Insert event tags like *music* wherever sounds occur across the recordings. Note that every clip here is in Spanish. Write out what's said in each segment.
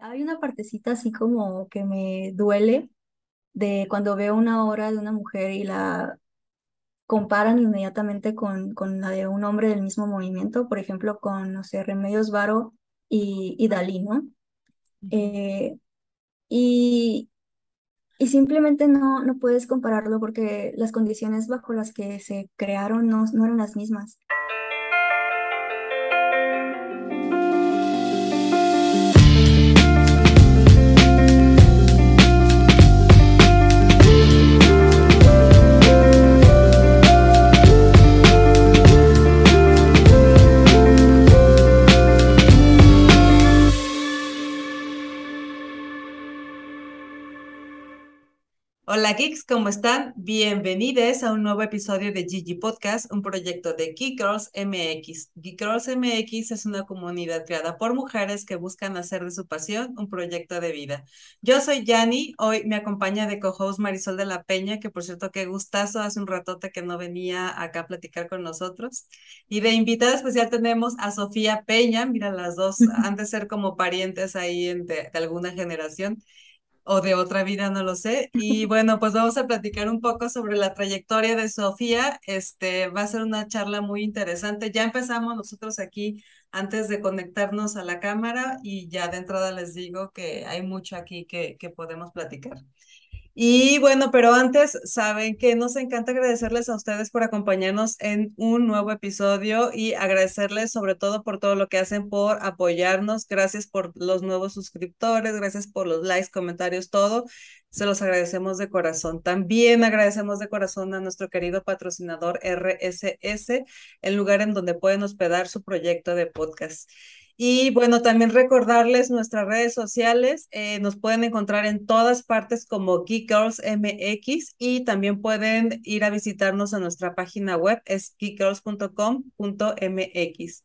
hay una partecita así como que me duele de cuando veo una obra de una mujer y la comparan inmediatamente con, con la de un hombre del mismo movimiento, por ejemplo, con, no sé, Remedios Varo y, y Dalí, ¿no? Eh, y, y simplemente no, no puedes compararlo porque las condiciones bajo las que se crearon no, no eran las mismas. Hola geeks, ¿cómo están? Bienvenidos a un nuevo episodio de Gigi Podcast, un proyecto de Geek Girls MX. Geek Girls MX es una comunidad creada por mujeres que buscan hacer de su pasión un proyecto de vida. Yo soy Yani, hoy me acompaña de co-host Marisol de la Peña, que por cierto qué gustazo, hace un ratote que no venía acá a platicar con nosotros. Y de invitada especial tenemos a Sofía Peña, mira, las dos han de ser como parientes ahí de, de alguna generación o de otra vida, no lo sé. Y *laughs* bueno, pues vamos a platicar un poco sobre la trayectoria de Sofía. Este va a ser una charla muy interesante. Ya empezamos nosotros aquí antes de conectarnos a la cámara y ya de entrada les digo que hay mucho aquí que, que podemos platicar. Y bueno, pero antes, saben que nos encanta agradecerles a ustedes por acompañarnos en un nuevo episodio y agradecerles sobre todo por todo lo que hacen por apoyarnos. Gracias por los nuevos suscriptores, gracias por los likes, comentarios, todo. Se los agradecemos de corazón. También agradecemos de corazón a nuestro querido patrocinador RSS, el lugar en donde pueden hospedar su proyecto de podcast. Y bueno, también recordarles nuestras redes sociales. Eh, nos pueden encontrar en todas partes como Geek Girls MX y también pueden ir a visitarnos a nuestra página web, es geekgirls.com.mx.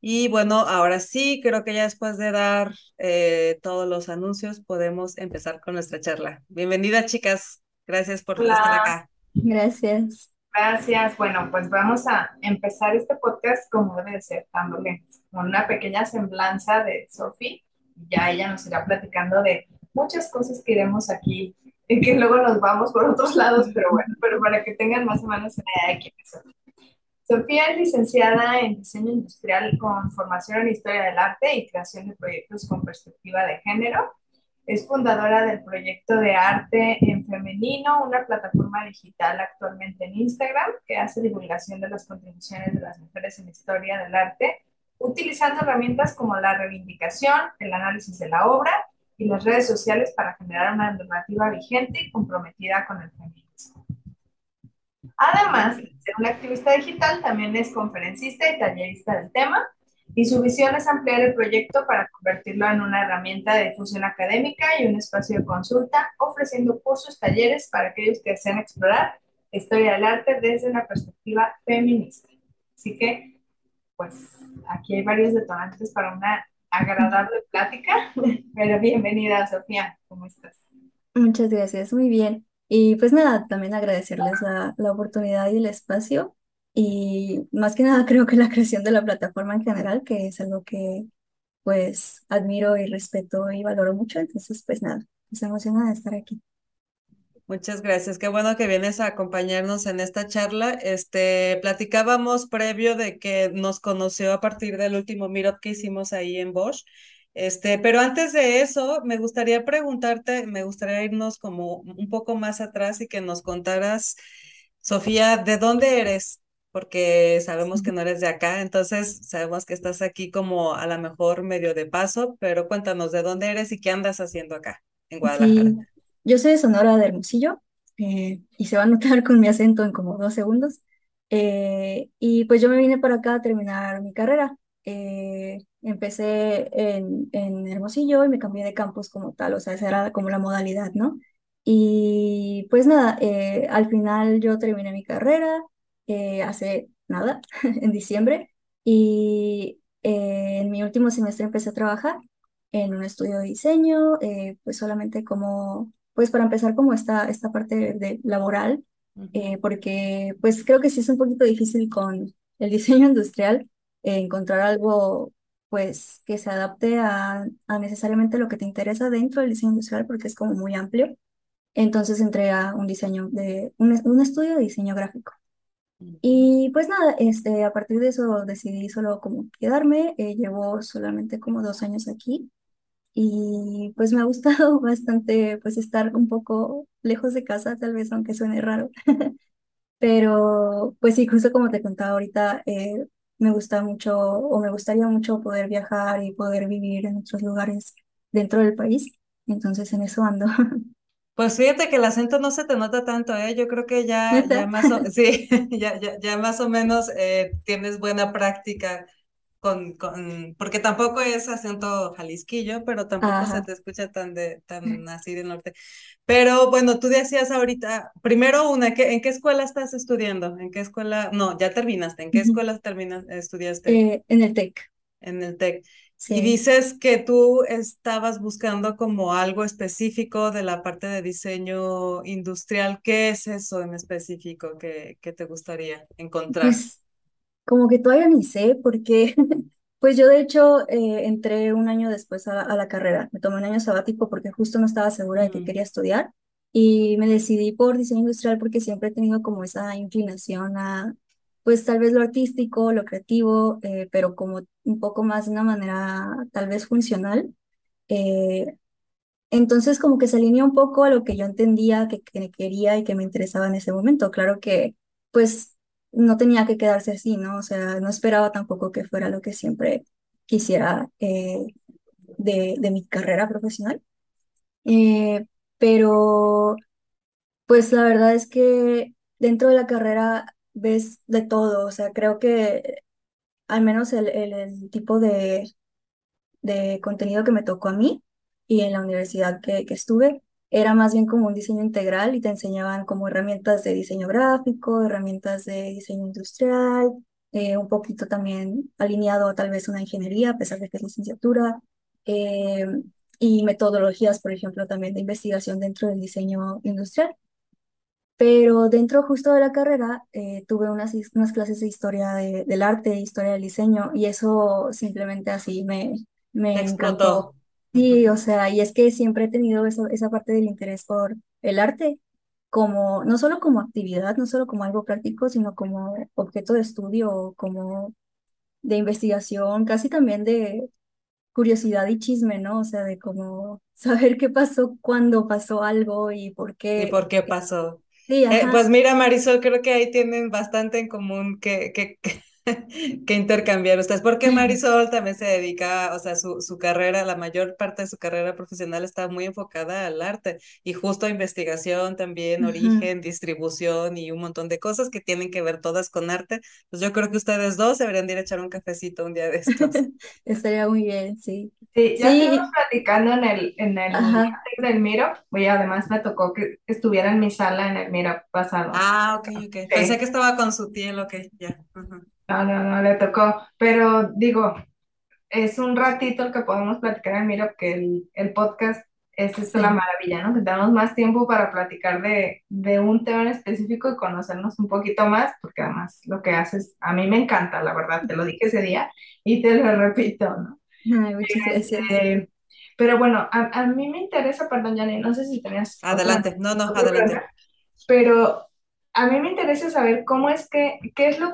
Y bueno, ahora sí, creo que ya después de dar eh, todos los anuncios, podemos empezar con nuestra charla. Bienvenidas, chicas. Gracias por Hola. estar acá. Gracias. Gracias. Bueno, pues vamos a empezar este podcast como debe de ser, dándole una pequeña semblanza de Sofi. Ya ella nos irá platicando de muchas cosas que iremos aquí y que luego nos vamos por otros lados, pero bueno, pero para que tengan más o menos una idea de quién es Sofía. Sofía es licenciada en diseño industrial con formación en historia del arte y creación de proyectos con perspectiva de género. Es fundadora del proyecto de arte en femenino, una plataforma digital actualmente en Instagram que hace divulgación de las contribuciones de las mujeres en la historia del arte, utilizando herramientas como la reivindicación, el análisis de la obra y las redes sociales para generar una normativa vigente y comprometida con el feminismo. Además de ser una activista digital, también es conferencista y tallerista del tema y su visión es ampliar el proyecto para convertirlo en una herramienta de difusión académica y un espacio de consulta, ofreciendo cursos, talleres para aquellos que desean explorar la historia del arte desde una perspectiva feminista. Así que, pues, aquí hay varios detonantes para una agradable plática, *laughs* pero bienvenida, Sofía, ¿cómo estás? Muchas gracias, muy bien. Y pues nada, también agradecerles la, la oportunidad y el espacio. Y más que nada creo que la creación de la plataforma en general, que es algo que pues admiro y respeto y valoro mucho. Entonces, pues nada, estoy emocionada de estar aquí. Muchas gracias. Qué bueno que vienes a acompañarnos en esta charla. Este, platicábamos previo de que nos conoció a partir del último meetup que hicimos ahí en Bosch. Este, pero antes de eso, me gustaría preguntarte, me gustaría irnos como un poco más atrás y que nos contaras, Sofía, ¿de dónde eres? Porque sabemos que no eres de acá, entonces sabemos que estás aquí como a lo mejor medio de paso, pero cuéntanos de dónde eres y qué andas haciendo acá en Guadalajara. Sí, yo soy de Sonora de Hermosillo eh, y se va a notar con mi acento en como dos segundos. Eh, y pues yo me vine para acá a terminar mi carrera. Eh, empecé en, en Hermosillo y me cambié de campus como tal, o sea, esa era como la modalidad, ¿no? Y pues nada, eh, al final yo terminé mi carrera eh, hace nada, *laughs* en diciembre, y eh, en mi último semestre empecé a trabajar en un estudio de diseño, eh, pues solamente como, pues para empezar como esta, esta parte de laboral, eh, porque pues creo que sí es un poquito difícil con el *laughs* diseño industrial eh, encontrar algo pues que se adapte a, a necesariamente lo que te interesa dentro del diseño industrial porque es como muy amplio. Entonces entré a un diseño de, un, un estudio de diseño gráfico. Y pues nada, este, a partir de eso decidí solo como quedarme, eh, llevo solamente como dos años aquí y pues me ha gustado *laughs* bastante pues estar un poco lejos de casa, tal vez aunque suene raro, *laughs* pero pues sí, justo como te contaba ahorita, eh, me gusta mucho o me gustaría mucho poder viajar y poder vivir en otros lugares dentro del país, entonces en eso ando. *laughs* Pues fíjate que el acento no se te nota tanto, ¿eh? Yo creo que ya, ya más o, *laughs* sí, ya, ya, ya más o menos eh, tienes buena práctica con, con, porque tampoco es acento jalisquillo, pero tampoco se te escucha tan de, tan así del norte. Pero bueno, tú decías ahorita, primero una, ¿qué, ¿en qué escuela estás estudiando? ¿En qué escuela? No, ya terminaste. ¿En qué escuela terminas, estudiaste? Eh, en el TEC, En el TEC. Y sí. dices que tú estabas buscando como algo específico de la parte de diseño industrial. ¿Qué es eso en específico que, que te gustaría encontrar? Pues como que todavía ni sé, porque *laughs* pues yo de hecho eh, entré un año después a, a la carrera. Me tomé un año sabático porque justo no estaba segura de que Mm. quería estudiar y me decidí por diseño industrial porque siempre he tenido como esa inclinación a, pues tal vez lo artístico, lo creativo, eh, pero como un poco más de una manera tal vez funcional. Eh, entonces, como que se alinea un poco a lo que yo entendía que, que quería y que me interesaba en ese momento. Claro que, pues, no tenía que quedarse así, ¿no? O sea, no esperaba tampoco que fuera lo que siempre quisiera eh, de, de mi carrera profesional. Eh, pero, pues, la verdad es que dentro de la carrera ves de todo. O sea, creo que al menos el, el tipo de de contenido que me tocó a mí y en la universidad que, que estuve era más bien como un diseño integral y te enseñaban como herramientas de diseño gráfico, herramientas de diseño industrial, eh, un poquito también alineado tal vez una ingeniería, a pesar de que es licenciatura, eh, y metodologías, por ejemplo, también de investigación dentro del diseño industrial. Pero dentro justo de la carrera eh, tuve unas, unas clases de historia de- del arte, historia del diseño, y eso simplemente así me, me explotó. encantó. Sí, o sea, y es que siempre he tenido eso, esa parte del interés por el arte, como, no solo como actividad, no solo como algo práctico, sino como objeto de estudio, como de investigación, casi también de curiosidad y chisme, ¿no? O sea, de como *laughs* saber qué pasó cuando pasó algo y por ¿Y qué. por qué pasó? Sí, Eh, pues mira, Marisol, creo que ahí tienen bastante en común que, que, que *laughs* intercambiar ustedes, porque Marisol también se dedica, o sea, su, su carrera, la mayor parte de su carrera profesional está muy enfocada al arte y justo a investigación también, Ujú. origen, distribución y un montón de cosas que tienen que ver todas con arte. Pues yo creo que ustedes dos deberían de ir a echar un cafecito un día de estos. *laughs* Estaría muy bien, sí. Sí, ya estuvimos Sí, platicando en el, en el del Miro, y además me tocó que estuviera en mi sala en el Miro pasado. Ah, ok, ok. Pensé que estaba con su tía, ok, ya. Ujú. No, no, no le tocó, pero digo, es un ratito el que podemos platicar en Miro, que el, el podcast es, es la maravilla, ¿no? Que tenemos más tiempo para platicar de, de un tema en específico y conocernos un poquito más, porque además lo que haces, a mí me encanta, la verdad, te lo dije ese día y te lo repito, ¿no? Ay, muchas gracias. Este, pero bueno, a, a mí me interesa, perdón, Yanni, no sé si tenías otra, Adelante, no, no, adelante. pero a mí me interesa saber cómo es que, qué es lo,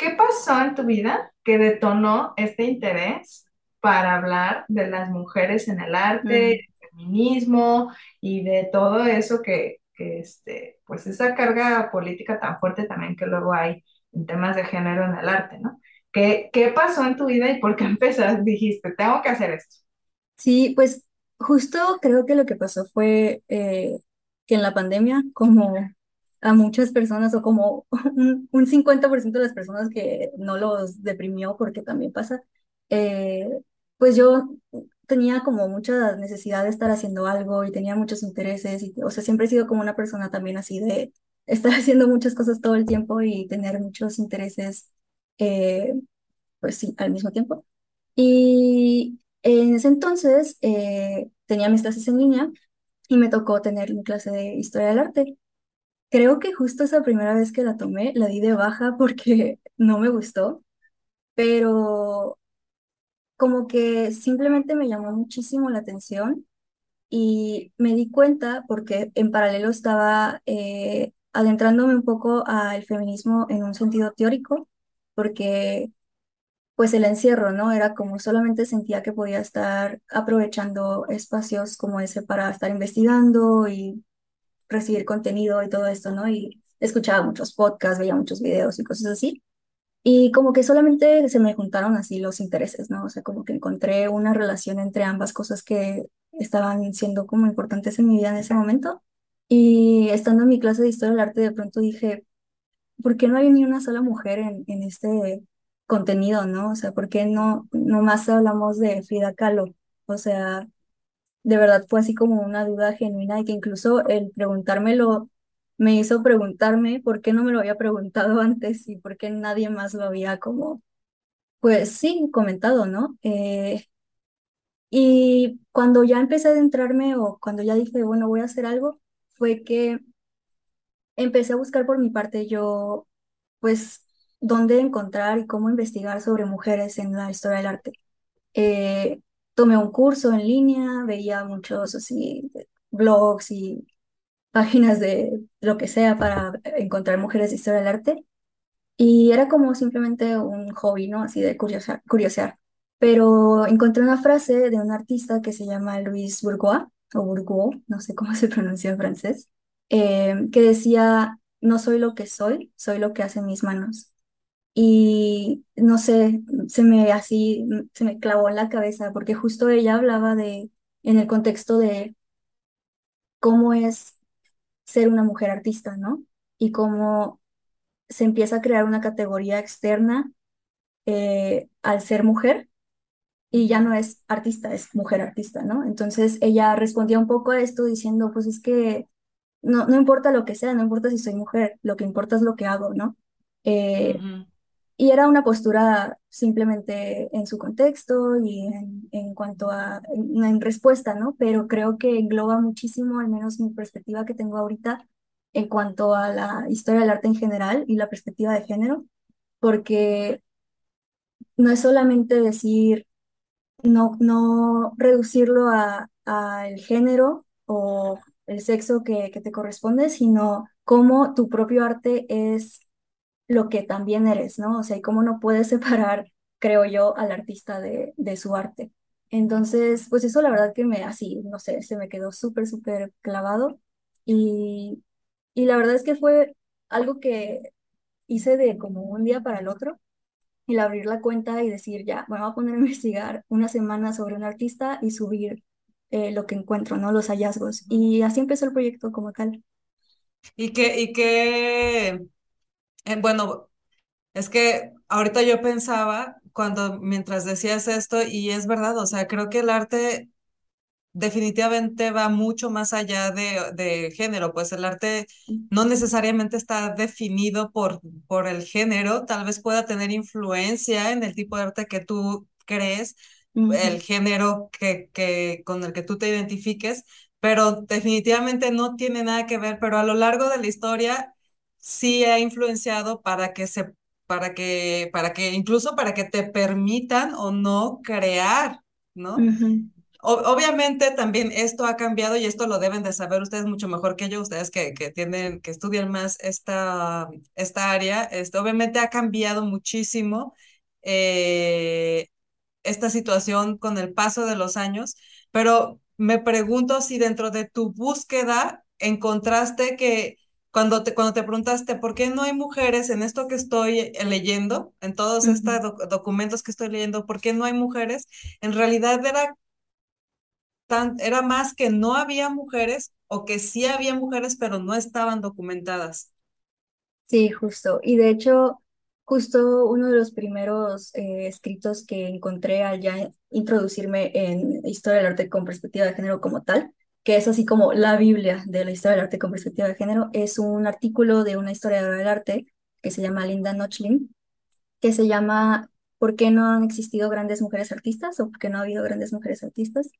qué pasó en tu vida que detonó este interés para hablar de las mujeres en el arte, del feminismo y de todo eso que, que este, pues esa carga política tan fuerte también que luego hay en temas de género en el arte, ¿no? ¿Qué, qué pasó en tu vida y por qué *laughs* empezaste? Dijiste, tengo que hacer esto. Sí, pues justo creo que lo que pasó fue eh, que en la pandemia, como a muchas personas, o como *laughs* un, un 50% de las personas que no los deprimió, porque también pasa, eh, pues yo tenía como mucha necesidad de estar haciendo algo y tenía muchos intereses, y, o sea, siempre he sido como una persona también así de *laughs* estar haciendo muchas cosas todo el tiempo y tener muchos intereses, eh, pues sí, al mismo tiempo. Y en ese entonces eh, tenía mis clases en línea y me tocó tener mi clase de historia del arte. Creo que justo esa primera vez que la tomé la di de baja porque *laughs* no me gustó, pero como que simplemente me llamó muchísimo la atención y me di cuenta porque en paralelo estaba eh, adentrándome un poco al feminismo en un sentido teórico, porque pues el encierro, ¿no? Era como solamente sentía que podía estar aprovechando espacios como ese para estar investigando y recibir contenido y todo esto, ¿no? Y escuchaba muchos podcasts, veía muchos videos y cosas así. Y como que solamente se me juntaron así los intereses, ¿no? O sea, como que encontré una relación entre ambas cosas que estaban siendo como importantes en mi vida en ese momento. Y estando en mi clase de historia del arte, de pronto dije, ¿por qué no hay ni una sola mujer en, en este contenido, ¿no? O sea, ¿por qué no, no más hablamos de Frida Kahlo? O sea, de verdad fue así como una duda genuina y que incluso el preguntármelo me hizo preguntarme por qué no me lo había preguntado *laughs* antes y por qué nadie más lo había como, pues sí, comentado, ¿no? Eh, y cuando ya empecé a adentrarme o cuando ya dije, bueno, voy a hacer algo, fue que empecé a buscar por mi parte yo, pues, dónde encontrar y cómo investigar sobre mujeres en la historia del arte. Eh, tomé un curso en línea, veía muchos así blogs y páginas de lo que sea para encontrar mujeres de historia del arte. Y era como simplemente un hobby, ¿no? Así de curiosa- curiosear. Pero encontré una frase de un artista que se llama Louis Bourgeois, o Bourgeois, no sé cómo *laughs* se pronuncia en francés, eh, que decía, no soy lo que soy, soy lo que hacen mis manos. Y no sé, se me así, se me clavó en la cabeza, porque justo ella hablaba de, en el contexto de cómo es ser una mujer artista, ¿no? Y cómo se empieza a crear una categoría externa eh, al ser mujer y ya no es artista, es mujer artista, ¿no? Entonces ella respondía un poco a esto diciendo, pues es que no, no importa lo que sea, no importa si soy mujer, lo que importa es lo que hago, ¿no? Eh. Y era una postura simplemente en su contexto y en, en cuanto a, en, respuesta, ¿no? Pero creo que engloba muchísimo, al menos mi perspectiva que tengo ahorita, en cuanto a la historia del arte en general y la perspectiva de género, porque no es solamente decir, no, no reducirlo a, a género o el sexo que, que te corresponde, sino cómo tu propio arte es lo que también eres, ¿no? O sea, y cómo no puedes *laughs* separar, creo yo, al artista de, su arte. Entonces, pues eso la verdad que me, así, no sé, se me quedó súper, súper clavado y, y la verdad es que fue algo que hice de como un día para el otro, el abrir la cuenta y decir, ya, me voy a poner a *laughs* investigar una semana sobre un artista y subir eh, lo que encuentro, ¿no? Los hallazgos. Y así empezó el proyecto como tal. Y que, y que, eh, bueno, es que ahorita yo pensaba cuando, mientras decías esto, y es verdad, o sea, creo que el arte definitivamente va mucho más allá de, de género, pues el arte no necesariamente está definido por, por el género, tal vez pueda tener influencia en el tipo de arte que tú crees, el género que, que, con el que tú te identifiques, pero definitivamente no tiene nada que ver, pero a lo largo de la historia sí ha influenciado para que se, para que, para que, incluso para que te permitan o no crear, ¿no? O- obviamente también esto ha cambiado y esto lo deben de saber ustedes mucho mejor que yo, ustedes que, que tienen, que estudian más esta, esta área, este, obviamente ha cambiado muchísimo eh, esta situación con el paso de los años, pero me pregunto si dentro de tu búsqueda encontraste que cuando te, cuando te preguntaste por qué no hay mujeres en esto que estoy leyendo, en todos estos doc- documentos que estoy leyendo, por qué no hay mujeres, en realidad era tan, era más que no había mujeres o que sí había mujeres, pero no estaban documentadas. Sí, justo. Y de hecho, justo uno de los primeros eh, escritos que encontré al ya introducirme en historia del arte con perspectiva de género como tal, que es así como la Biblia de la historia del arte con perspectiva de género, es un artículo de una historiadora del arte que se llama Linda Nochlin, que se llama ¿Por qué no han existido grandes mujeres artistas? o ¿Por qué no ha habido grandes mujeres artistas?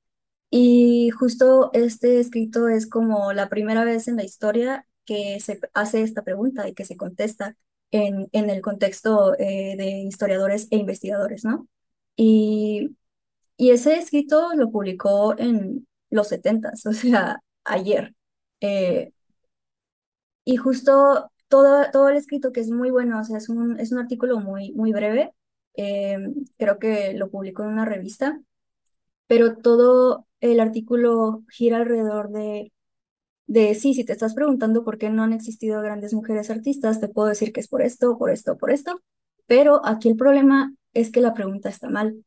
Y justo este escrito es como la primera vez en la historia que se hace esta pregunta y que se contesta en, en el contexto eh, de historiadores e investigadores, ¿no? Y y ese escrito lo publicó en los setentas, *laughs* o sea, ayer. Eh, y justo todo, todo el escrito, que es muy bueno, o sea, es un, es un artículo muy, muy breve, eh, creo que lo publicó en una revista, pero todo el artículo gira alrededor de, de, sí, si te estás preguntando por qué no han existido grandes mujeres artistas, te puedo decir que es por esto, por esto, por esto, pero aquí el problema es que la pregunta está mal.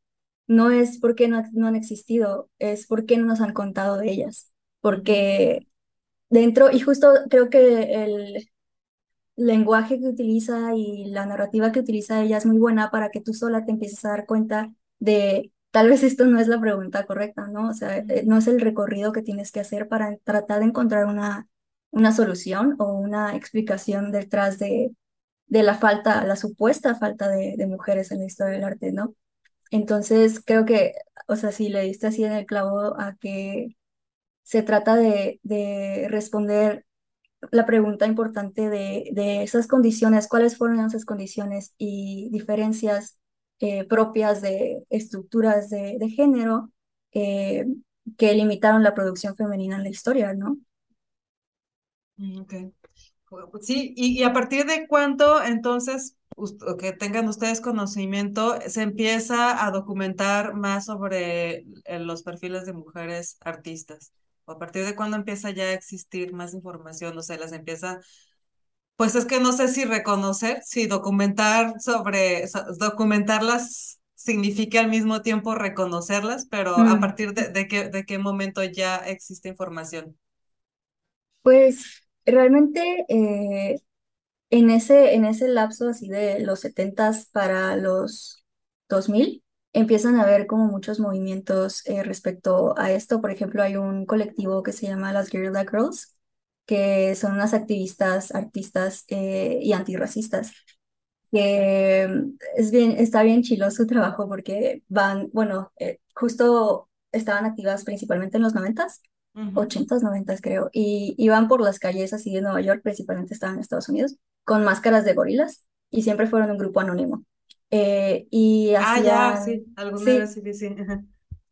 No es por qué no, no han existido, es por qué no nos han contado de ellas. Porque dentro, y justo creo que el lenguaje que utiliza y la narrativa que utiliza ella es muy buena para que tú sola te empieces a dar cuenta de tal vez esto no es la pregunta correcta, ¿no? O sea, eh, no es el recorrido que tienes que hacer para tratar de encontrar una, una solución o una explicación detrás de, de la falta, la supuesta falta de, de mujeres en la historia del arte, ¿no? Entonces, creo que, o sea, si le diste así en el clavo a que se trata de, de responder la pregunta importante de, de, esas condiciones, cuáles fueron esas condiciones y diferencias eh, propias de estructuras de, de género eh, que limitaron la producción femenina en la historia, ¿no? Mm, ok. Sí, y, y a partir de cuánto entonces que tengan ustedes conocimiento, se empieza a documentar más sobre eh, los perfiles de mujeres artistas? ¿O a partir de cuándo empieza ya a existir más información? O sea, las empieza, pues es que no sé si reconocer, si documentar sobre, documentarlas significa al mismo tiempo reconocerlas, pero a Mm. partir de, de qué, de qué momento ya existe información. Pues realmente eh, en ese, en ese lapso así de los 70 para los 2000 empiezan a haber como muchos movimientos eh, respecto a esto. Por ejemplo, hay un colectivo que se llama las Guerrilla Girls, que son unas activistas, artistas eh, y antirracistas, que mm, es bien, está bien chilo su trabajo porque van, bueno, eh, justo estaban activas principalmente en los 90s, Ujú, 80s, 90s creo, y iban por las calles así de Nueva York, principalmente estaban en Estados Unidos, con máscaras de gorilas y siempre fueron un grupo anónimo. Eh, y Ah, ya, sí, alguna sí, sí, sí.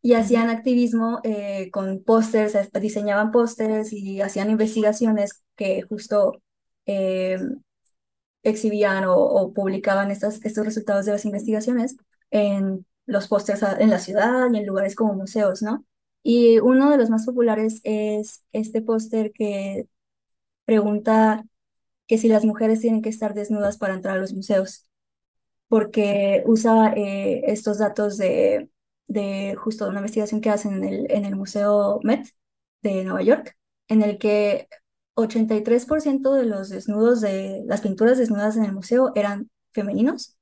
y hacían activismo eh, con pósters, eh, diseñaban pósters y hacían investigaciones que justo eh, exhibían o, o publicaban estas, estos resultados de las investigaciones en los pósters en la ciudad y en lugares como museos, ¿no? Y uno de los más populares es este póster que pregunta que si las mujeres tienen que estar desnudas para entrar a los museos, porque usa eh, estos datos de, de justo una investigación que hacen en el, en el Museo Met de Nueva York, en el que 83% de los desnudos de las pinturas desnudas en el museo eran femeninos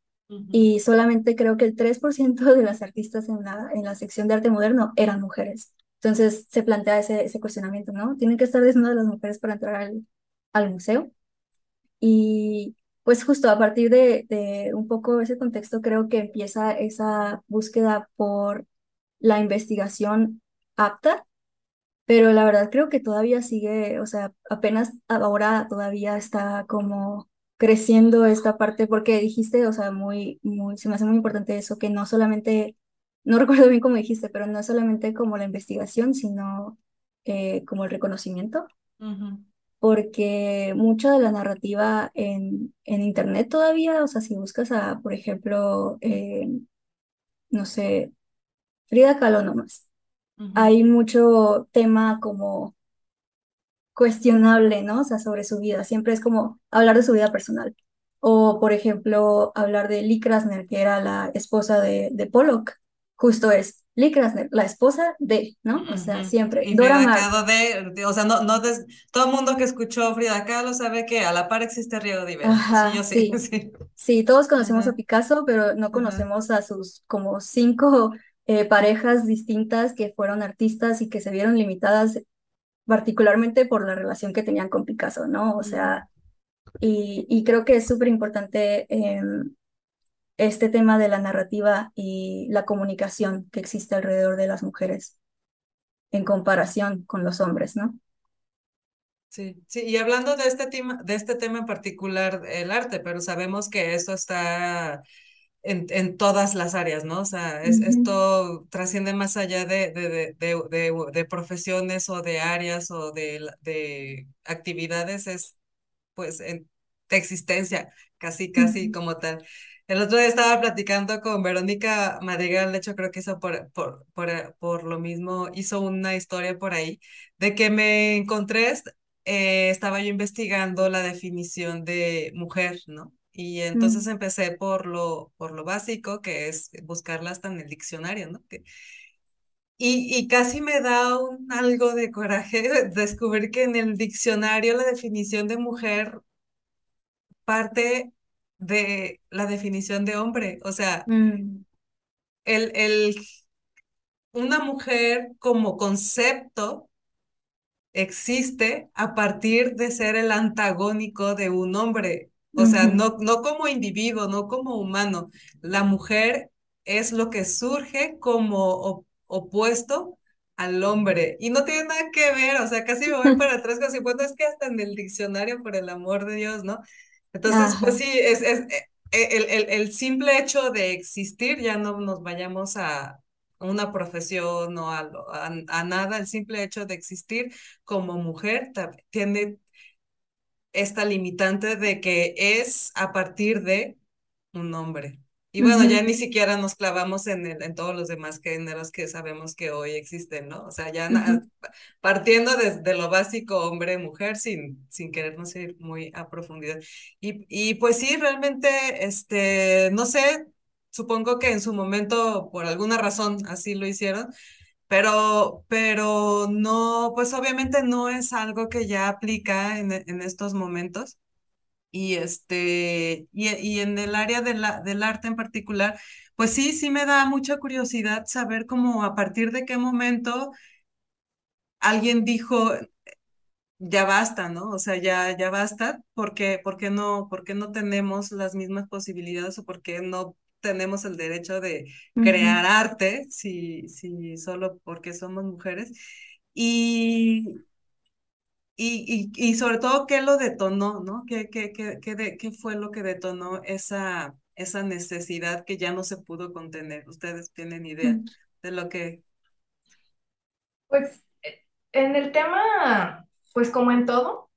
y solamente creo que el 3% de las artistas en la, en la sección de arte moderno eran mujeres. Entonces se plantea ese, ese cuestionamiento, ¿no? ¿Tienen que estar desnudas las mujeres para entrar al, al museo? Y pues justo a partir de, de un poco ese contexto creo que empieza esa búsqueda por la investigación apta, pero la verdad creo que todavía sigue, o sea, apenas ahora todavía está como creciendo esta parte, porque dijiste, o sea, muy, muy, se me hace muy importante eso, que no solamente, no *laughs* recuerdo bien cómo dijiste, pero no solamente como la investigación, sino eh, como el reconocimiento. Ujú, porque mucha de la narrativa en, en Internet todavía, o sea, si buscas a, por ejemplo, eh, no sé, Frida Kahlo nomás, ujú, hay mucho tema como cuestionable, ¿no? O sea, sobre su vida. Siempre es como hablar de su vida personal. O, por ejemplo, hablar de Lee Krasner, que era la esposa de, de Pollock. Justo es Lee Krasner, la esposa de, ¿no? O sea, siempre. Y Dora de, o sea, no, no des- todo el mundo que escuchó Frida Kahlo sabe que a la par existe Riego de. Sí, ajá, yo sí, sí. *laughs* sí. Sí, todos conocemos a Picasso, pero no ajá. conocemos a sus como cinco eh, parejas distintas que fueron artistas y que se vieron limitadas particularmente por la relación que tenían con Picasso, ¿no? O sea, y, y creo que es súper importante eh, este tema de la narrativa y la comunicación que existe alrededor de las mujeres en comparación con los hombres, ¿no? Sí, sí, y hablando de este tema, de este tema en particular, el arte, pero sabemos que esto está en, en todas las áreas, ¿no? O sea, es, Ujú, esto trasciende más allá de, de, de, de, profesiones o de áreas o de, actividades, es pues en, de existencia, casi, casi ujú, como tal. El otro día estaba platicando con Verónica Madrigal, de hecho creo que hizo por, por, por, por lo mismo, hizo una historia por ahí, de que me encontré, eh, estaba yo investigando la definición de mujer, ¿no? Y entonces mm, empecé por lo, por lo básico, que es buscarla hasta en el diccionario, ¿no? Que- y, y casi me da un, algo de coraje *laughs* descubrir que en el diccionario la definición de mujer parte de la definición de hombre. O sea, mm, el, el, una mujer como concepto existe a partir de ser el antagónico de un hombre. O sea, no, no como individuo, no como humano. La mujer es lo que surge como op- opuesto al hombre. Y no tiene nada que ver, o sea, casi me voy *laughs* para atrás, casi bueno, es que hasta en el diccionario, por el amor de Dios, ¿no? Entonces, pues sí, es, es eh, eh, el, el, el simple hecho de existir, ya no nos vayamos a una profesión o a, a, a nada, el simple hecho de existir como mujer tiene esta limitante de que es a partir de un hombre. Y bueno, ya ujú, ni siquiera nos clavamos en, el, en todos los demás géneros que sabemos que hoy existen, ¿no? O sea, ya na- ujú, partiendo desde lo básico hombre-mujer sin, sin querernos ir muy a profundidad. Y, y pues sí, realmente, este, no sé, supongo que en su momento, por alguna razón, así lo hicieron pero, pero no, pues obviamente no es algo que ya aplica en, en estos momentos. Y este, y, y en el área de la, del arte en particular, pues sí, sí me da mucha curiosidad saber cómo a partir de qué momento alguien dijo, ya basta, ¿no? O sea, ya, ya basta, porque, ¿por qué no, por qué no tenemos las mismas posibilidades o por qué no tenemos el derecho de crear arte si, si solo porque somos mujeres? Y, y, y, y sobre todo, ¿qué lo detonó, ¿no? ¿Qué, qué, qué, qué, de- qué fue lo que detonó esa, esa necesidad que ya no se pudo contener? ¿Ustedes tienen idea de lo que... Pues eh, en el tema, pues como en todo,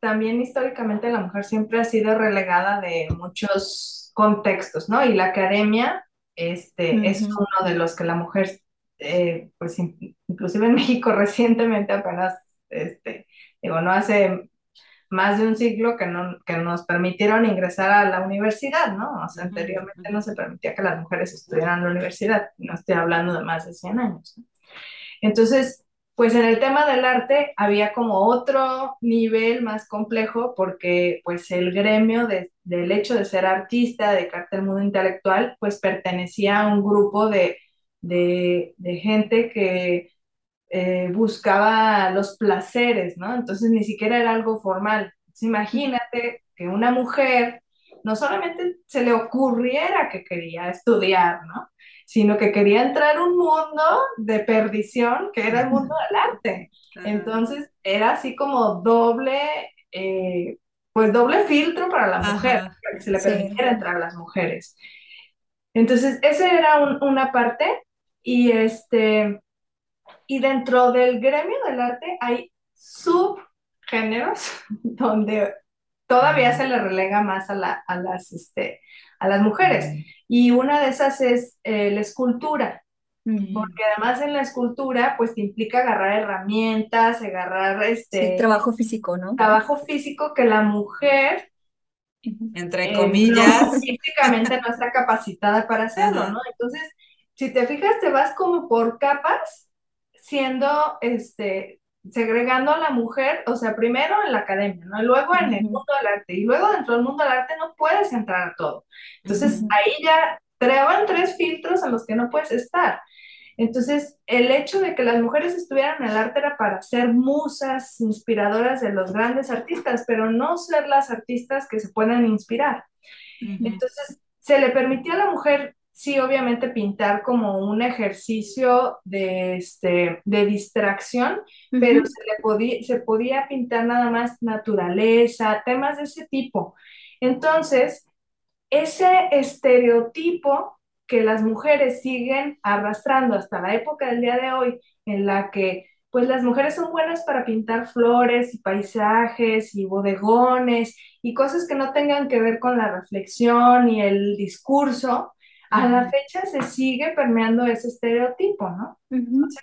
también históricamente la mujer siempre ha sido relegada de muchos contextos, ¿no? Y la academia, este, es ujú, uno de los que la mujer, eh, pues in- inclusive en México *laughs* recientemente apenas, este, digo, no hace más de un siglo que, no, que nos permitieron ingresar a la universidad, ¿no? O sea, anteriormente no se permitía que las mujeres estudiaran en la universidad, no estoy hablando de más de 100 años. ¿no? Entonces, pues en el tema del arte había como otro nivel más complejo porque pues el gremio de, del hecho de ser artista, de al mundo intelectual, pues pertenecía a un grupo de, de, de gente que eh, buscaba los placeres, ¿no? Entonces ni siquiera era algo formal. Entonces, imagínate que una mujer no solamente se le ocurriera que quería estudiar, ¿no? Sino que quería entrar a un mundo de perdición que era el mundo del arte. Entonces era así como doble, eh, pues doble filtro para la mujer, ajá, para que se le Sí. permitiera entrar a las mujeres. Entonces, esa era un- una parte y este, y dentro del gremio del arte hay subgéneros *laughs* donde todavía se le relega más a, la, a, las, este, a las mujeres. Y una de esas es eh, la escultura, porque además en la escultura pues te implica agarrar herramientas, agarrar Sí, este trabajo físico, ¿no? trabajo físico que la mujer entre eh, no, comillas. físicamente no está capacitada para hacerlo, ¿no? Entonces, si te fijas, te vas como por capas, siendo, este, segregando a la mujer, o sea, primero en la academia, ¿no? Y luego en el mundo del arte, y luego dentro del mundo del arte no puedes entrar a todo. Entonces, ujú, ujú, ahí ya treban tres filtros en los que no puedes estar. Entonces, el hecho de que las mujeres estuvieran en el arte era para ser musas inspiradoras de los grandes artistas, pero no ser las artistas que se puedan inspirar. Entonces, se le permitió a la mujer, sí, obviamente, pintar como un ejercicio de, este, de distracción, pero se, le podía, se podía pintar nada más naturaleza, temas de ese tipo. Entonces, ese estereotipo que las mujeres siguen arrastrando hasta la época del día de hoy, en la que pues las mujeres son buenas para pintar flores y paisajes y bodegones y cosas que no tengan que ver con la reflexión y el discurso, a la fecha se sigue permeando ese estereotipo, ¿no? Entonces,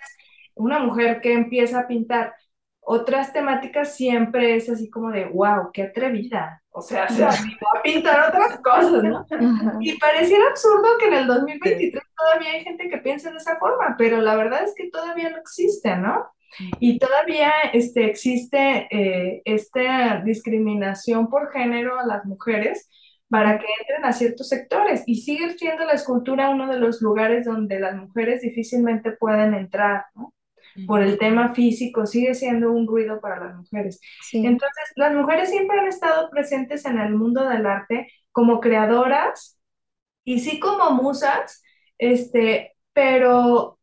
una mujer que empieza a pintar otras temáticas siempre es así como de, wow, qué atrevida. O sea, se animó a pintar otras cosas, ¿no? *laughs* Y pareciera absurdo que en el 2023 todavía hay gente que piensa de esa forma, pero la verdad es que todavía no existe, ¿no? Y todavía este, existe eh, esta discriminación por género a las mujeres para que entren a ciertos sectores y sigue siendo la escultura uno de los lugares donde las mujeres difícilmente pueden entrar, ¿no? Por el tema físico, sigue siendo un ruido para las mujeres. Entonces, las mujeres siempre han estado presentes en el mundo del arte como creadoras y sí como musas, este, pero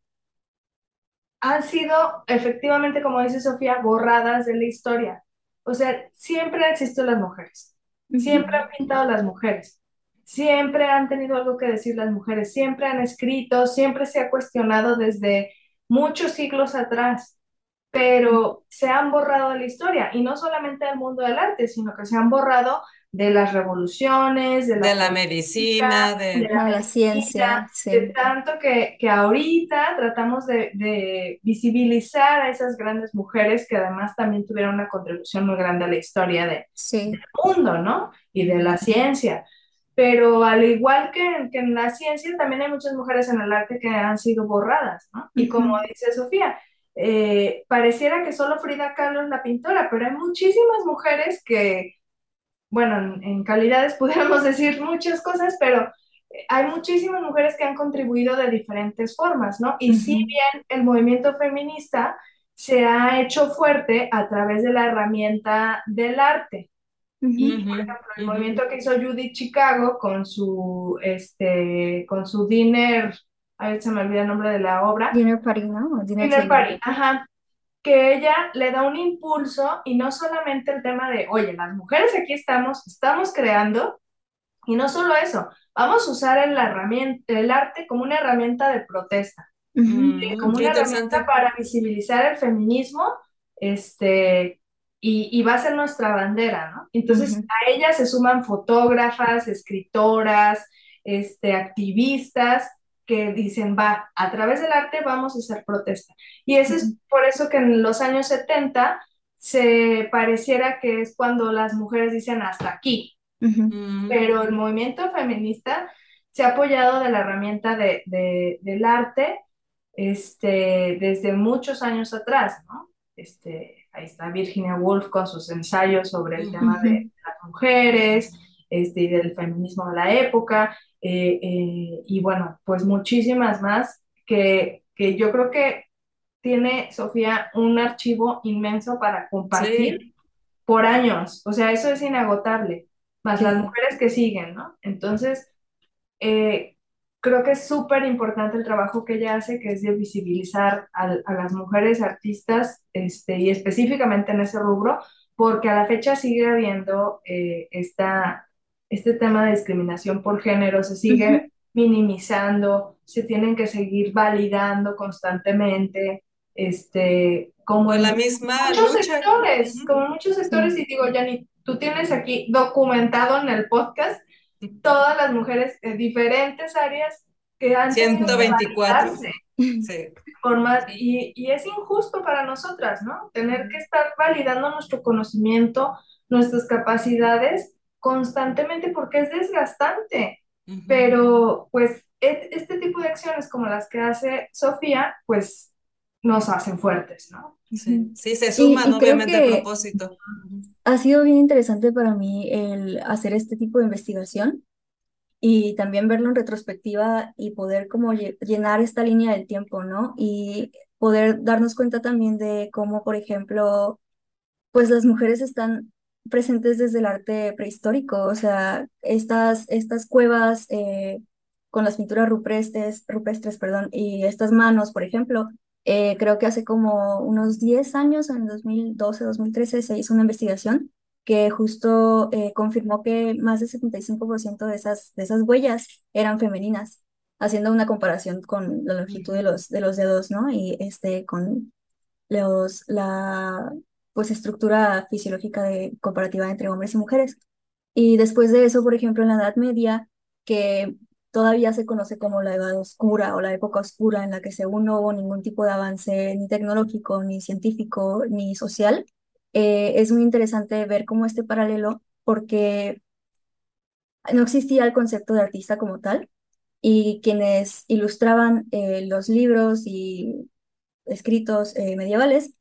han sido efectivamente, como dice Sofía, borradas de la historia. O sea, siempre han existido las mujeres, siempre han pintado las mujeres, siempre han tenido algo que decir las mujeres, siempre han escrito, siempre se ha cuestionado desde muchos siglos atrás, pero se han borrado de la historia. Y no solamente del mundo del arte, sino que se han borrado de las revoluciones, de la, medicina, de, la, ciencia. De tanto que, que ahorita tratamos de, visibilizar a esas grandes mujeres que además también tuvieron una contribución muy grande a la historia de, del mundo, ¿no? Y de la ciencia. Pero al igual que, que, en la ciencia, también hay muchas mujeres en el arte que han sido borradas, ¿no? Y como dice Sofía, eh, pareciera que solo Frida Kahlo es la pintora, pero hay muchísimas mujeres que bueno, en, calidades *laughs* pudiéramos decir muchas cosas, pero hay muchísimas mujeres que han contribuido de diferentes formas, ¿no? Y si bien el movimiento feminista se ha hecho fuerte a través de la herramienta del arte. Y, por ejemplo, el movimiento que hizo Judith Chicago con su, este, con su dinner, a ver, se me olvida el nombre de la obra. Dinner Party, ¿no? Dinner, Party, ajá que ella le da un impulso y no solamente el tema de, oye, las mujeres aquí estamos, estamos creando, y no solo eso, vamos a usar el, herramienta, el arte como una herramienta de protesta, como una herramienta para visibilizar el feminismo, este, y, y, va a ser nuestra bandera, ¿no? Entonces a ella se suman fotógrafas, escritoras, este, activistas, que dicen, va, a través del arte vamos a hacer protesta. Y eso es por eso que en los años 70 se pareciera que es cuando las mujeres dicen hasta aquí. Mm. Pero el movimiento feminista se ha apoyado de la herramienta de, del arte este, desde muchos años atrás, ¿no? Este, ahí está Virginia Woolf con sus ensayos sobre el tema de las mujeres este, y del feminismo de la época. Eh, eh, y bueno, pues muchísimas más que, que yo creo que tiene Sofía un archivo inmenso para compartir por años, o sea, eso es inagotable, más las mujeres que siguen, ¿no? Entonces, eh, creo que es súper importante el trabajo que ella hace, que es de visibilizar a, a, las mujeres artistas, este, y específicamente en ese rubro, porque a la fecha sigue habiendo esta este tema de discriminación por género se sigue minimizando, se tienen que seguir validando constantemente, este, como en la misma muchos sectores, como muchos sectores, y digo, Yanni, tú tienes aquí documentado en el podcast todas las mujeres de diferentes áreas que han 124. Sí. Por más, y, y es injusto para nosotras, ¿no? Tener que estar validando nuestro conocimiento, nuestras capacidades constantemente porque es desgastante. Pero pues este tipo de acciones como las que hace Sofía, pues nos hacen fuertes, ¿no? Sí, se suman obviamente al propósito. Ha sido bien interesante para mí el hacer este tipo de investigación y también verlo en retrospectiva y poder como llenar esta línea del tiempo, ¿no? Y poder darnos cuenta también de cómo, por ejemplo, pues las mujeres están presentes desde el arte prehistórico, o sea, estas, estas cuevas eh, con las pinturas rupestres, rupestres perdón, y estas manos, por ejemplo, eh, creo que hace como unos 10 años, en 2012, 2013, se hizo una investigación que justo eh, confirmó que más del 75% de esas, de esas huellas eran femeninas, haciendo una comparación con la longitud de los, de los dedos, ¿no? Y este, con los, la pues, estructura fisiológica de, comparativa entre hombres y mujeres. Y después de eso, por ejemplo, en la Edad Media, que todavía se conoce como la Edad Oscura o la época oscura en la que según no hubo ningún tipo de avance ni tecnológico, ni científico, ni social, eh, es muy interesante ver cómo este paralelo, porque no existía el concepto de artista como tal, y quienes ilustraban eh, los libros y escritos eh, medievales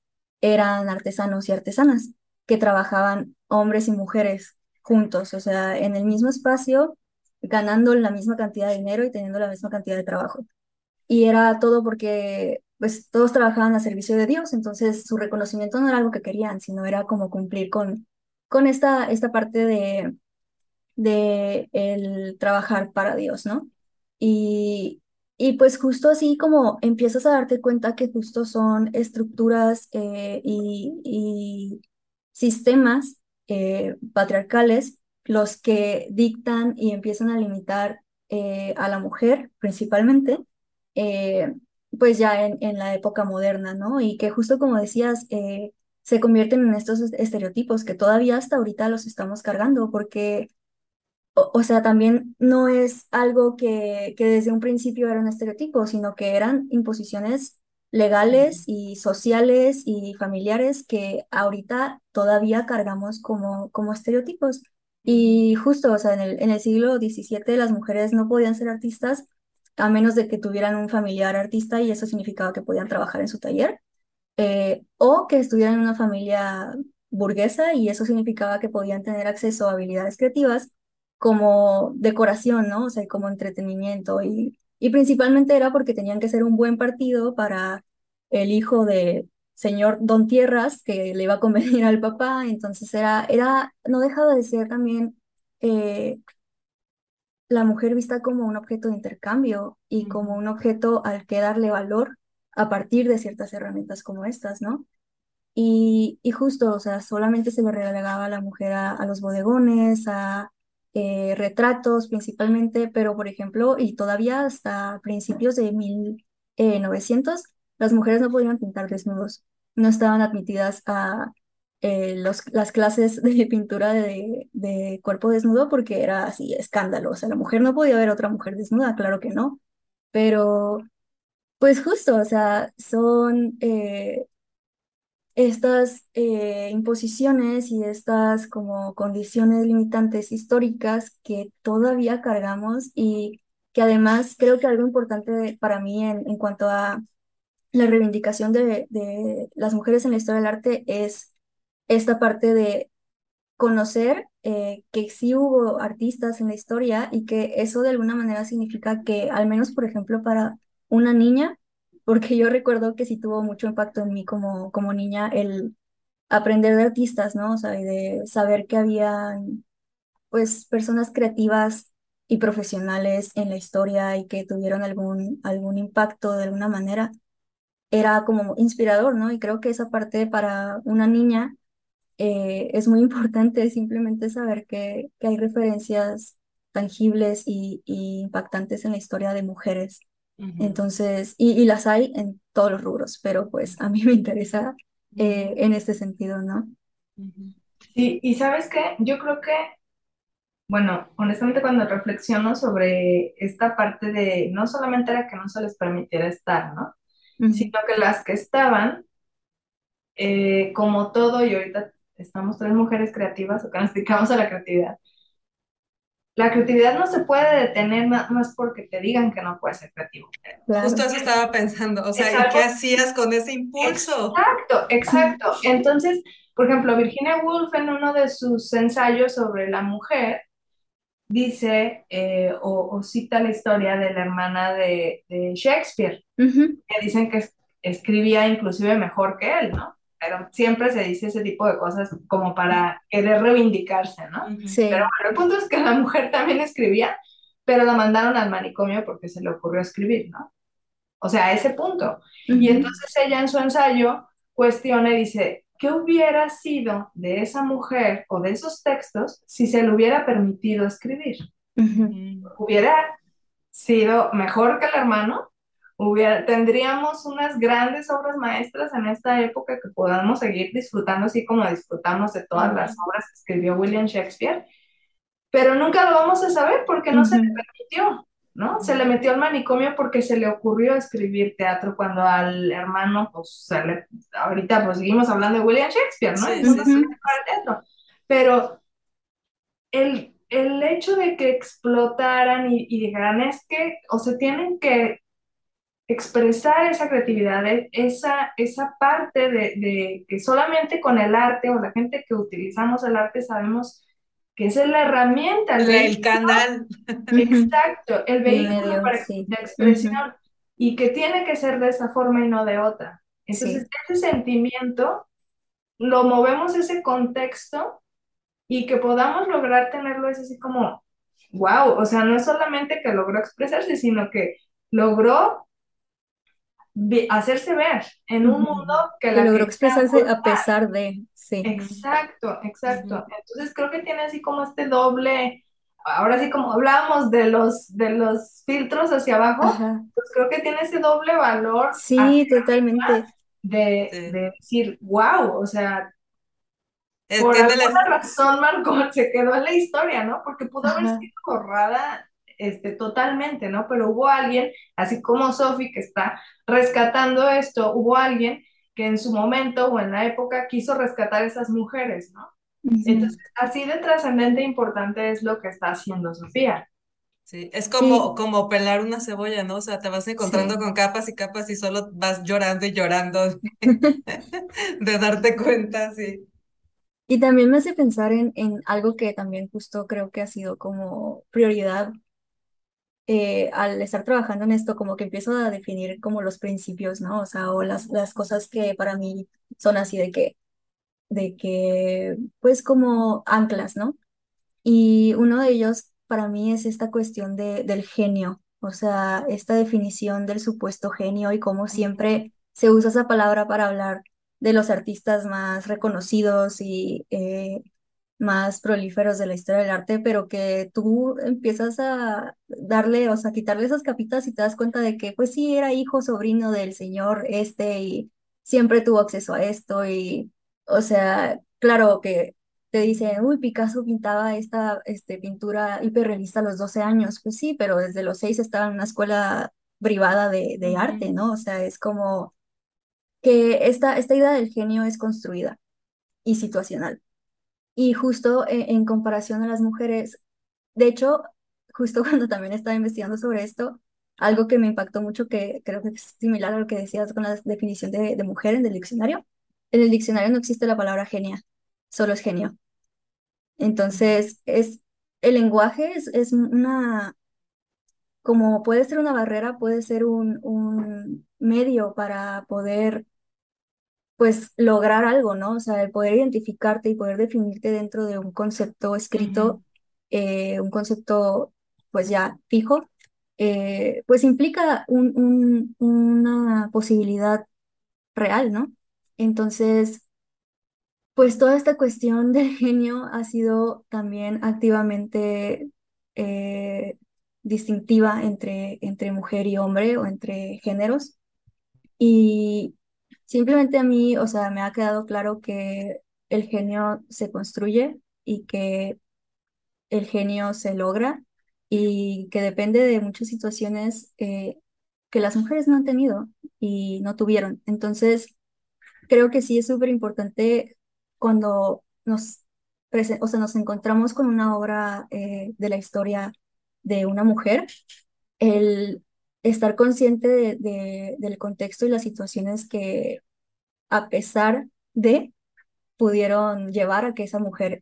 eran artesanos y artesanas que trabajaban hombres y mujeres juntos, o sea, en el mismo espacio, ganando la misma cantidad de dinero y teniendo la misma cantidad de trabajo. Y era todo porque pues todos trabajaban a servicio de Dios, entonces su reconocimiento no era algo que querían, sino era como cumplir con, con esta, esta parte de, de el trabajar para Dios, ¿no? Y, y pues justo así como empiezas a darte cuenta que justo son estructuras eh, y, sistemas eh, patriarcales los que dictan y empiezan a limitar eh, a la mujer principalmente, pues ya en, en, la época moderna, ¿no? Y que justo como decías, se convierten en estos estereotipos que todavía hasta ahorita los estamos cargando porque o, sea, también no es algo que, que desde un principio era un estereotipo, sino que eran imposiciones legales y sociales y familiares que ahorita todavía cargamos como, como estereotipos. Y justo, o sea, en el, en el siglo XVII las mujeres no podían ser artistas a menos de que tuvieran un familiar artista y eso significaba que podían trabajar en su taller, eh, o que estuvieran en una familia burguesa y eso significaba que podían tener acceso a habilidades creativas como decoración, ¿no? O sea, como entretenimiento y, y principalmente era porque tenían que ser un buen partido para el hijo de señor Don Tierras, que le iba a convenir al papá, entonces era, era, no dejaba de ser también eh, la mujer vista como un objeto de intercambio y como un objeto al que darle valor a partir de ciertas herramientas como estas, ¿no? Y, y justo, o sea, solamente se le relegaba a la mujer a los bodegones, a eh, retratos principalmente, pero por ejemplo, y todavía hasta principios de 1900, las mujeres no podían pintar desnudos, no estaban admitidas a eh, los, las clases de pintura de, de, cuerpo desnudo porque era así, escándalo, o sea, la mujer no podía ver otra mujer desnuda, claro que no, pero pues justo, o sea, son eh, estas eh, imposiciones y estas como condiciones limitantes históricas que todavía cargamos y que además creo que algo importante para mí en, en cuanto a la reivindicación de, de, las mujeres en la historia del arte es esta parte de conocer eh, que sí hubo artistas en la historia y que eso de alguna manera significa que al menos, por ejemplo, para una niña, porque yo recuerdo que sí tuvo mucho impacto en mí como, como niña el aprender de artistas, ¿no? O sea, de saber que había, pues, personas creativas y profesionales en la historia y que tuvieron algún, algún impacto de alguna manera, era como inspirador, ¿no? Y creo que esa parte para una niña eh, es muy *laughs* importante, simplemente saber que, que hay referencias tangibles y, y impactantes en la historia de mujeres entonces, y, y, las hay en todos los rubros, pero pues a mí me interesa eh, en este sentido, ¿no? Sí, y sabes qué, yo creo que, bueno, honestamente cuando reflexiono sobre esta parte de, no solamente era que no se les permitiera estar, ¿no? Sino que las que estaban, eh, como todo, y ahorita estamos tres mujeres creativas, o que nos dedicamos a la creatividad, la creatividad no se puede detener más porque te digan que no puedes ser creativo. Justo eso estaba pensando, o sea, ¿y qué hacías con ese impulso? Exacto, exacto. Entonces, por ejemplo, Virginia Woolf en uno de sus ensayos sobre la mujer dice eh, o, cita la historia de la hermana de, Shakespeare, que dicen que escribía inclusive mejor que él, ¿no? Pero siempre se dice ese tipo de cosas como para querer reivindicarse, ¿no? Sí. Pero bueno, el punto es que la mujer también escribía, pero la mandaron al manicomio porque se le ocurrió escribir, ¿no? O sea, a ese punto. Y entonces ella en su ensayo cuestiona y dice, ¿qué hubiera sido de esa mujer o de esos textos si se le hubiera permitido escribir? ¿Hubiera sido mejor que el hermano? Hubiera, tendríamos unas grandes obras maestras en esta época que podamos seguir disfrutando así como disfrutamos de todas las obras que escribió William Shakespeare, pero nunca lo vamos a saber porque no se le permitió. ¿no? Se le metió al manicomio porque se le ocurrió escribir teatro cuando al hermano, pues, le, ahorita pues seguimos hablando de William Shakespeare, ¿no? Sí, Pero el, el, hecho de que explotaran y, y, dijeran es que, o se tienen que expresar esa creatividad, esa, esa parte de, de que solamente con el arte o la gente que utilizamos el arte sabemos que esa es la herramienta. El, canal. *laughs* Exacto, el vehículo para, de expresión y que tiene que ser de esa forma y no de otra. Entonces, ese sentimiento lo movemos ese contexto y que podamos lograr tenerlo es así como, wow, o sea, no es solamente que logró expresarse, sino que logró hacerse ver en un mundo que, la logró expresarse a pesar de, sí. Exacto, exacto. Entonces creo que tiene así como este doble, ahora sí como hablábamos de los, de los filtros hacia abajo, pues creo que tiene ese doble valor. Sí, totalmente. De, de, decir, wow, o sea, por alguna razón Margot se quedó en la historia, ¿no? Porque pudo haber sido borrada este, totalmente, ¿no? Pero hubo alguien, así como Sophie, que está rescatando esto, hubo alguien que en su momento o en la época quiso rescatar a esas mujeres, ¿no? Entonces, así de trascendente e importante es lo que está haciendo Sofía. Sí, es como, como pelar una cebolla, ¿no? O sea, te vas encontrando con capas y capas y solo vas llorando y llorando *laughs* de darte cuenta, sí. Y también me hace pensar en, en algo que también justo creo que ha sido como prioridad eh, al estar trabajando en esto, como que empiezo a definir como los principios, ¿no? O sea, o las, las cosas que para mí son así de que, de que, pues como anclas, ¿no? Y uno de ellos para mí es esta cuestión de, del genio, o sea, esta definición del supuesto genio y cómo siempre se usa esa palabra para hablar de los artistas más reconocidos y eh, más prolíferos de la historia del arte, pero que tú empiezas a darle, o sea, quitarle esas capitas y te das cuenta de que pues sí, era hijo, sobrino del señor este y siempre tuvo acceso a esto y, o sea, claro que te dicen, uy, Picasso pintaba esta este, pintura hiperrealista a los 12 años, pues sí, pero desde los 6 estaba en una escuela privada de, de arte, ¿no? O sea, es como que esta, esta idea del genio es construida y situacional. Y justo eh, en, comparación a las mujeres, de hecho, justo *laughs* cuando también estaba investigando sobre esto, algo que me impactó mucho, que creo que es similar a lo que decías con la definición de, de mujer en el diccionario, en el diccionario no existe la palabra genia, solo es genio. Entonces, es, el lenguaje es, es una, como puede ser una barrera, puede ser un, un medio para poder pues lograr algo, ¿no? O sea, el poder identificarte y poder definirte dentro de un concepto escrito, eh, un concepto pues ya fijo, eh, pues implica un, una posibilidad real, ¿no? Entonces, pues toda esta cuestión del genio ha sido también activamente eh, distintiva entre, entre mujer y hombre o entre géneros. Y, Simplemente a mí, o sea, me ha quedado claro que el genio se construye y que el genio se logra y que depende de muchas situaciones eh, que las mujeres no han tenido y no tuvieron. Entonces, creo que sí es súper importante cuando nos, o sea, nos encontramos con una obra eh, de la historia de una mujer, el estar consciente de, del contexto y las situaciones que a pesar de pudieron llevar a que esa mujer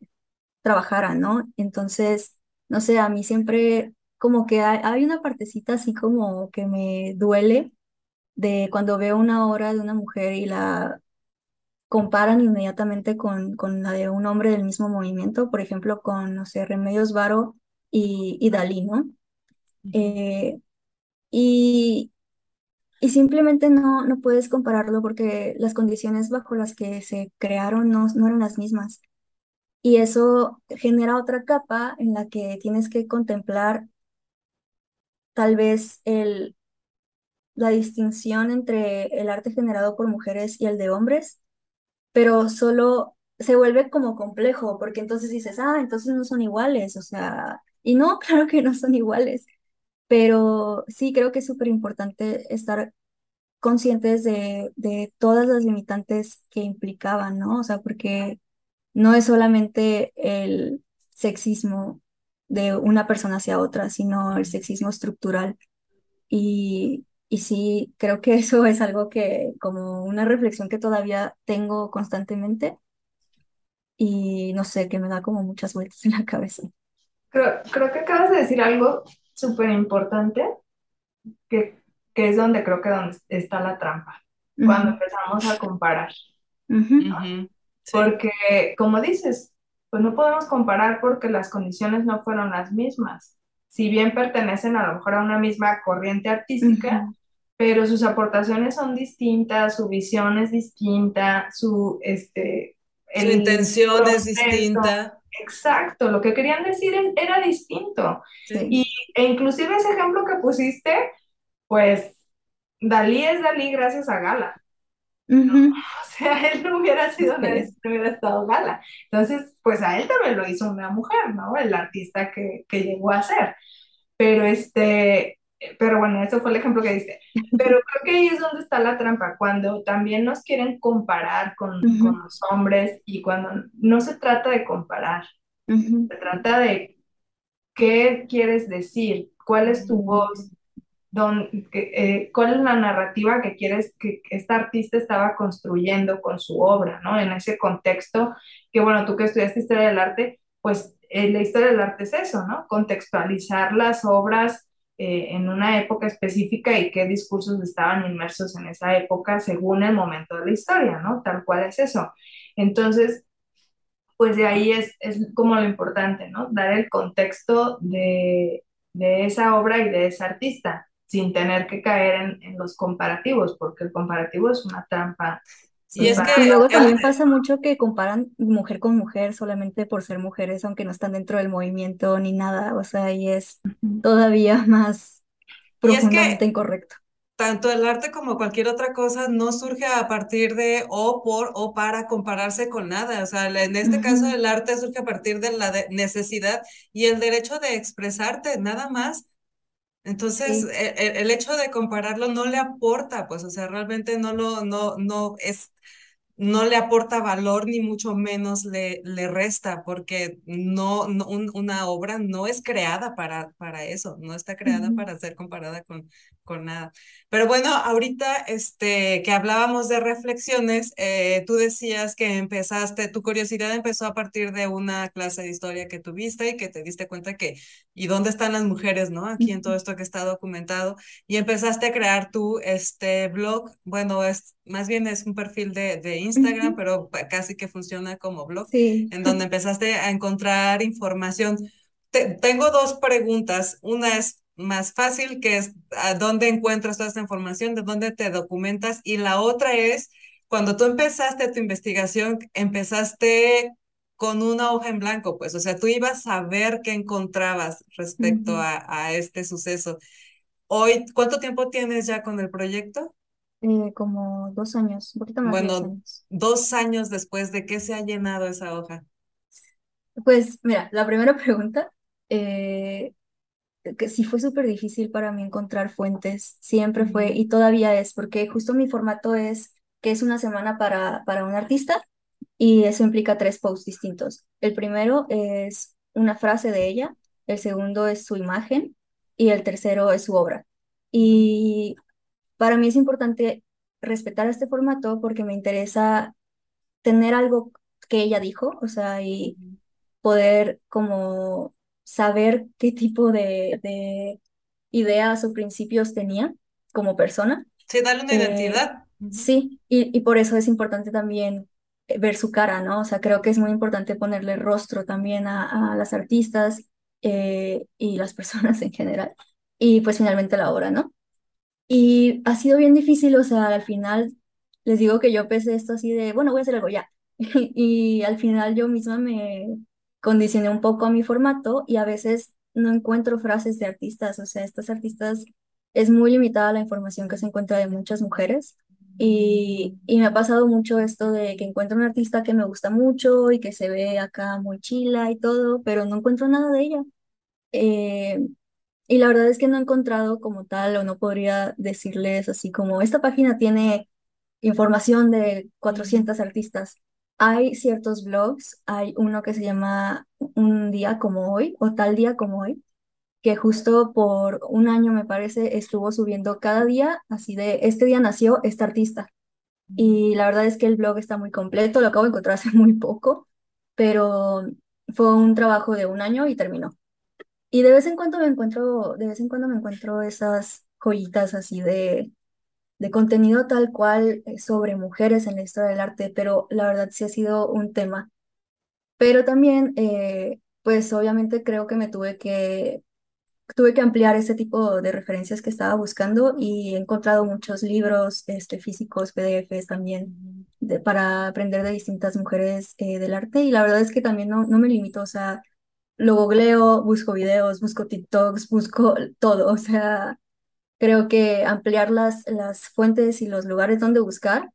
trabajara, ¿no? Entonces, no sé, a mí siempre como que hay, una partecita así como que me duele de cuando veo una obra de una mujer y la comparan inmediatamente con, con la de un hombre del mismo movimiento, por ejemplo, con, no sé, Remedios Varo y, y Dalí, ¿no? Eh, y, y simplemente no, no puedes compararlo porque las condiciones bajo las que se crearon no, no eran las mismas. Y eso genera otra capa en la que tienes que contemplar tal vez el, la distinción entre el arte generado por mujeres y el de hombres, pero solo se vuelve como complejo, porque entonces dices, ah, entonces no son iguales, o sea, y no, *laughs* claro que no son iguales, pero sí creo que es súper importante estar conscientes de, de todas las limitantes que implicaban, ¿no? O sea, porque no es solamente el sexismo de una persona hacia otra, sino el sexismo estructural. Y, y sí, creo que *laughs* eso es algo que, como una reflexión que todavía tengo constantemente y no sé, que me da como muchas vueltas en la cabeza. Creo, creo que acabas de decir algo súper importante, que, que es donde creo que donde está la trampa, cuando empezamos a comparar. Sí, Porque, como dices, pues no podemos comparar porque las condiciones no fueron las mismas. Si bien pertenecen a lo mejor a una misma corriente artística, pero sus aportaciones son distintas, su visión es distinta, su, este, su intención es distinta. Exacto, lo que querían decir era distinto. Sí. Y, e inclusive ese ejemplo que pusiste, pues Dalí es Dalí gracias a Gala. *laughs* O sea, él no hubiera sido nadie Sí. si no hubiera estado Gala. Entonces, pues a él también lo hizo una mujer, ¿no? El artista que, que llegó a ser. Pero este, pero bueno, eso fue el ejemplo que diste. Pero creo que ahí es donde está la trampa, cuando también nos quieren comparar con, con Ujú, los hombres y cuando no se trata de comparar, ujú, se trata de qué quieres decir, cuál es tu voz, don- que, eh, cuál es la narrativa que quieres que esta artista estaba construyendo con su obra, ¿no? En ese contexto, que bueno, tú que estudiaste historia del arte, pues eh, la historia del arte es eso, ¿no? Contextualizar las obras eh, en una época específica y qué discursos estaban inmersos en esa época según el momento de la historia, ¿no? Tal cual es eso. Entonces, pues de ahí es, es como lo importante, ¿no? Dar el contexto de, de esa obra y de esa artista, sin tener que caer en, en los comparativos, porque el comparativo es una trampa, y es que Y luego el, también pasa mucho que comparan mujer con mujer solamente por ser mujeres, aunque no están dentro del movimiento ni nada. O sea, y es todavía más y es profundamente que incorrecto. tanto el arte como cualquier otra cosa no surge a partir de o por o para compararse con nada. O sea, en este caso Ujú, el arte surge a partir de la de- necesidad y el derecho de expresarte, nada más. Entonces, Sí. e- el, hecho de compararlo no le aporta, pues, o sea, realmente no lo, no, no es, no le aporta valor ni mucho menos le, le resta, porque no, no un- una obra no es creada para, para eso, no está creada para ser comparada con, con nada. Pero bueno, ahorita este, que hablábamos de reflexiones, eh, tú decías que empezaste, tu curiosidad empezó a partir de una clase de historia que tuviste y que te diste cuenta que, ¿y dónde están las mujeres, no? Aquí en todo esto que está documentado y empezaste a crear tu este blog, bueno, es más bien es un perfil de, de Instagram, pero casi que funciona como blog, Sí. en donde empezaste a encontrar información. Te, tengo dos preguntas. Una es más fácil, que es a dónde encuentras toda esta información, de dónde te documentas, y la otra es, cuando tú empezaste tu investigación, empezaste con una hoja en blanco, pues, o sea, tú ibas a ver qué encontrabas respecto a, a este suceso. Hoy, ¿cuánto tiempo tienes ya con el proyecto? Eh, como dos años, un poquito más de Bueno, años. dos años después de que se ha llenado esa hoja. Pues mira, la primera *laughs* pregunta, eh, que sí fue súper difícil para mí encontrar fuentes, siempre fue y todavía es, porque justo mi formato es que es una semana para, para un artista y eso implica tres posts distintos. El primero es una frase de ella, el segundo es su imagen y el tercero es su obra. Y para mí es importante respetar este formato porque me interesa tener algo que ella dijo, o sea, y poder como saber qué tipo de, de ideas o principios tenía como persona. Sí, dale una Eh, identidad. Sí, y, y por eso es importante también eh, ver su cara, ¿no? O sea, creo que es muy importante ponerle rostro también a, a las artistas eh, y las *laughs* personas en general. Y pues finalmente la obra, ¿no? Y ha sido bien difícil, o sea, al final les digo que yo empecé esto así de, bueno, voy a hacer algo ya. *laughs* Y al final yo misma me condicioné un poco a mi formato y a veces no encuentro frases de artistas, o sea, estas artistas es muy limitada la información que se encuentra de muchas mujeres. Y, y me ha pasado mucho esto de que encuentro un artista que me gusta mucho y que se ve acá muy chila y todo, pero no encuentro nada de ella. Eh, y la verdad es que no he encontrado como tal, o no podría decirles así como, esta página tiene información de 400 artistas. Hay ciertos blogs, hay uno que se llama Un día como hoy, o tal día como hoy, que justo por un año, me parece, estuvo subiendo cada día, así de, este día nació esta artista. Y la verdad es que el blog está muy completo, lo acabo de encontrar hace *laughs* muy poco, pero fue un trabajo de un año y terminó. Y de vez en cuando me encuentro, de vez en cuando me encuentro esas joyitas así de, de contenido tal cual eh, sobre mujeres en la historia del arte, pero la verdad sí ha sido un tema. Pero también, eh, pues obviamente creo que me tuve que, tuve que ampliar ese tipo de referencias que estaba buscando y he encontrado muchos libros este, físicos, PDFs también, para aprender de distintas mujeres eh, del arte. Y la verdad es que también no, no me limito, o sea lo googleo, busco videos, busco TikToks, busco todo. O sea, creo que ampliar las, las fuentes y los lugares donde buscar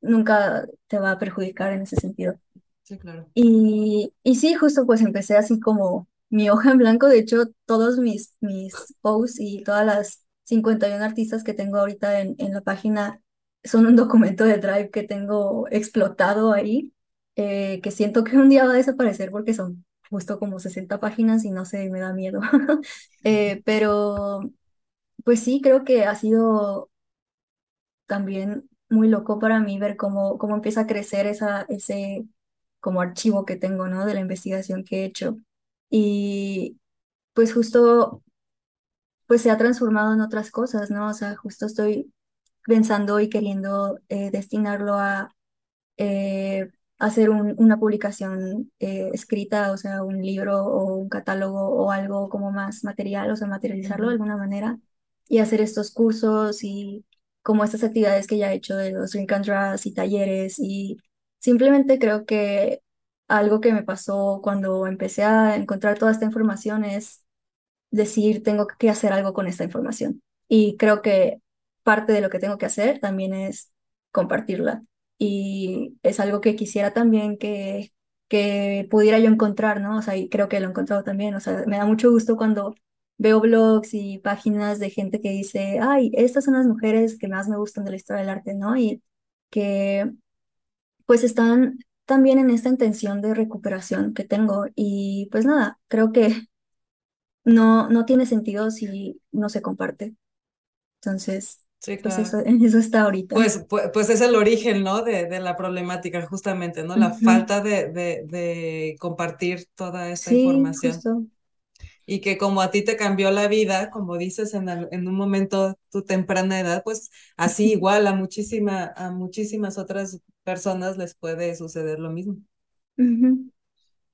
nunca te va a perjudicar en ese sentido. Sí, claro. Y, y sí, justo pues empecé así como mi hoja en blanco. De hecho, todos mis, mis posts y todas las 51 artistas que tengo ahorita en, en la página son un documento de Drive que tengo explotado ahí, eh, que siento que un día va a desaparecer porque son justo como 60 páginas y no sé, me da miedo. *laughs* Eh, pero pues sí, creo que ha sido también muy loco para mí ver cómo, cómo empieza a crecer esa, ese como archivo que tengo, ¿no? De la investigación que he hecho. Y pues justo, pues se ha transformado en otras cosas, ¿no? O sea, justo estoy pensando y queriendo eh, destinarlo a eh, hacer un- una publicación eh, escrita, o sea, un libro o un catálogo o algo como más material, o sea, materializarlo de alguna manera y hacer estos cursos y como estas actividades que ya he hecho de los drink and draws y talleres y simplemente creo que algo que me pasó cuando empecé a encontrar toda esta información es decir, tengo que hacer algo con esta información. Y creo que parte de lo que tengo que hacer también es compartirla. Y es algo que quisiera también que, que pudiera yo encontrar, ¿no? O sea, y creo que lo he encontrado también. O sea, me da mucho gusto cuando veo blogs y páginas de gente que dice, ay, estas son las mujeres que más me gustan de la historia del arte, ¿no? Y que pues están también en esta intención de recuperación que tengo. Y pues nada, creo que *laughs* no, no tiene sentido si no se comparte. Entonces, Sí, pues *laughs* eso, está ahorita. Pues, pues, pues es el origen, ¿no? De, de la problemática, justamente, ¿no? La falta de, de, de compartir toda esta Sí, información. justo. Y que como a ti te cambió la vida, como dices en, en un momento tu temprana edad, pues así *laughs* igual a muchísima, a muchísimas otras personas les puede suceder lo mismo.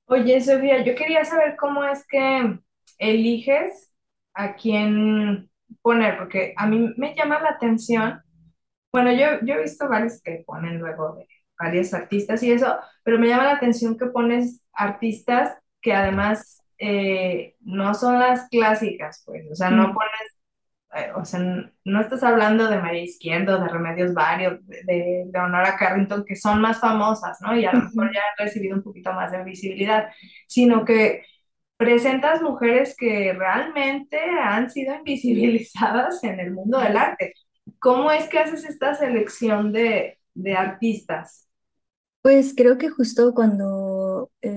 Oye, Sofía, yo quería saber cómo es que eliges a quién poner, porque a mí me llama la atención. Bueno, yo, yo he visto varios que ponen luego de varios artistas y eso, pero me llama la atención que pones artistas que además eh, no son las clásicas, pues, o sea, no pones, eh, o sea, no estás hablando de María Izquierdo, de Remedios Varo, de, de Leonora Carrington, que son más famosas, ¿no? Y a lo mejor ya han recibido un poquito más de visibilidad, sino que presentas mujeres que realmente han sido invisibilizadas en el mundo del arte. ¿Cómo es que haces esta selección de, de artistas? Pues creo que justo cuando eh,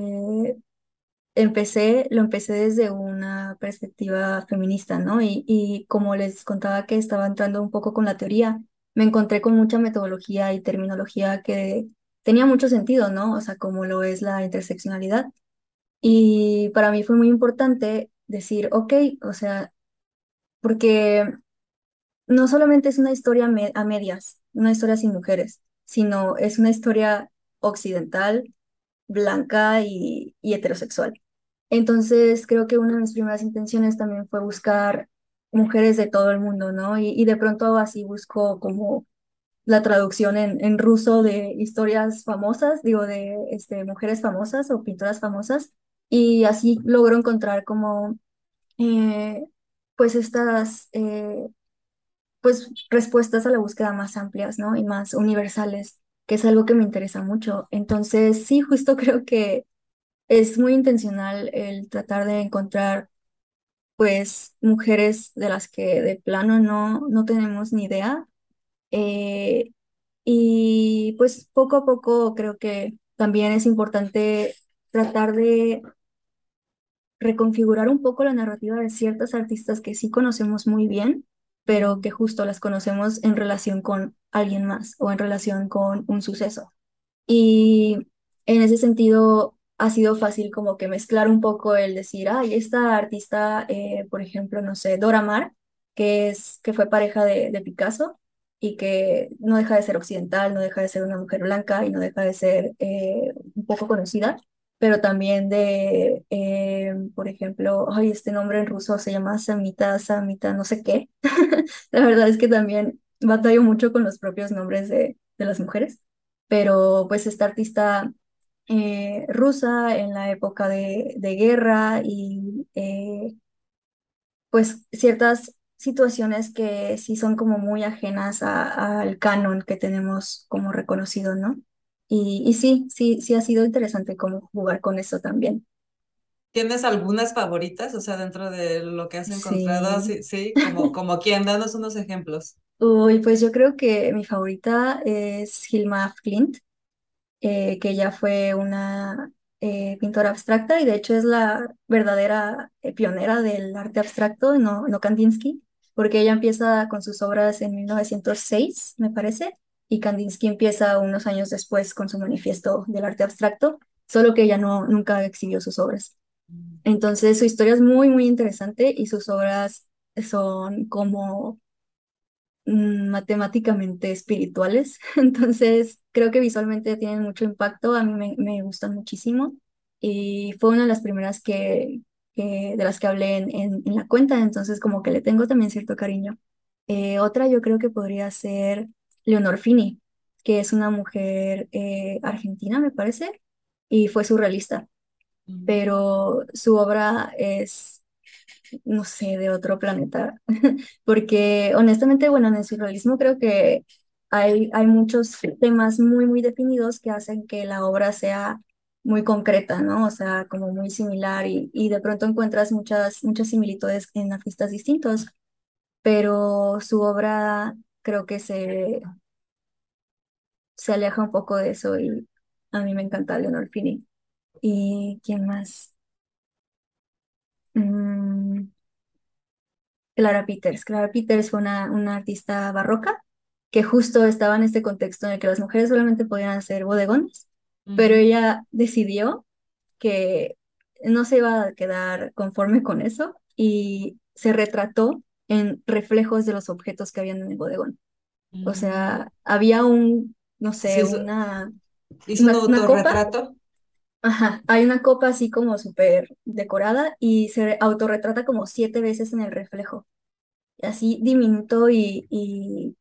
empecé, lo empecé desde una perspectiva feminista, ¿no? Y, y como les contaba que estaba entrando un poco con la teoría, me encontré con mucha metodología y terminología que tenía mucho sentido, ¿no? O sea, como lo es la interseccionalidad. Y para mí fue muy importante decir, ok, o sea, porque no solamente es una historia me- a medias, una historia sin mujeres, sino es una historia occidental, blanca y, heterosexual. Entonces, creo que una de mis primeras intenciones también fue buscar mujeres de todo el mundo, ¿no? Y, de pronto así busco como la traducción en, en ruso de historias famosas, digo, de este, mujeres famosas o pintoras famosas, y así logro encontrar como, eh, pues estas, eh, pues respuestas a la búsqueda más amplias, ¿no? Y más universales, que es algo que me interesa mucho. Entonces, sí, justo *laughs* creo que es muy intencional el tratar de encontrar, pues, mujeres de las que de plano no, no tenemos ni idea. Eh, y pues poco a poco creo que también es importante tratar de reconfigurar un poco la narrativa de ciertas artistas que sí conocemos muy bien, pero que justo las conocemos en relación con alguien más o en relación con un suceso. Y en ese sentido ha sido fácil como que mezclar un poco el decir, ay, esta artista, eh, por ejemplo, no sé, Dora Maar, que, es, que fue pareja de, de Picasso y que no deja de ser occidental, no deja de ser una mujer blanca y no deja de ser eh, un poco conocida, pero también de, eh, por ejemplo, ay, este nombre en ruso se llama Samita, Samita, no sé qué. *laughs* La verdad es que también batallo mucho con los propios nombres de, de las mujeres, pero pues esta artista eh, rusa en la época de, de guerra y eh, pues ciertas situaciones que sí son como muy ajenas al canon que tenemos como reconocido, ¿no? Y, y sí, sí, sí ha sido interesante como jugar con eso también. ¿Tienes algunas favoritas? O sea, dentro de lo que has encontrado, Sí. sí, sí, como, como quién, danos unos ejemplos. *laughs* Uy, pues yo creo que mi favorita es Hilma af Klint. eh, que ella fue una eh, pintora abstracta y de hecho es la verdadera eh, pionera del arte abstracto, no, no Kandinsky, porque ella empieza con sus obras en 1906, me parece, y Kandinsky empieza unos años después con su manifiesto del arte abstracto, solo que ella no, nunca exhibió sus obras. Entonces su historia es muy, muy interesante y sus obras son como mm, matemáticamente espirituales. *laughs* Entonces, creo que visualmente tienen mucho impacto. A mí me, me gustan muchísimo. Y fue una de las primeras que, de las que hablé en, en, en la cuenta. Entonces, como que le tengo también cierto cariño. Eh, otra yo creo que podría ser Leonor Fini, que es una mujer eh, argentina, me parece, y fue surrealista. Mm. Pero su obra es no sé, de otro planeta. *laughs* Porque honestamente, bueno, en el surrealismo creo que hay, hay muchos temas muy, muy definidos que hacen que la obra sea muy concreta, ¿no? O sea, como muy similar y, y de pronto encuentras muchas, muchas similitudes en artistas distintos, pero su obra creo que se, se aleja un poco de eso y a mí me encanta Leonor Fini. ¿Y quién más? Mm, Clara Peters. Clara Peters fue una, una artista barroca que justo estaba en este contexto en el que las mujeres solamente podían hacer bodegones, pero Ujú. ella decidió que no se iba a quedar conforme con eso y se retrató en reflejos de los objetos que habían en el bodegón. O Mm. sea, había un, no sé, hizo, una, hizo un una, copa, autorretrato. ajá, hay una copa así como súper decorada y se autorretrata como siete veces en el reflejo. así diminuto y, y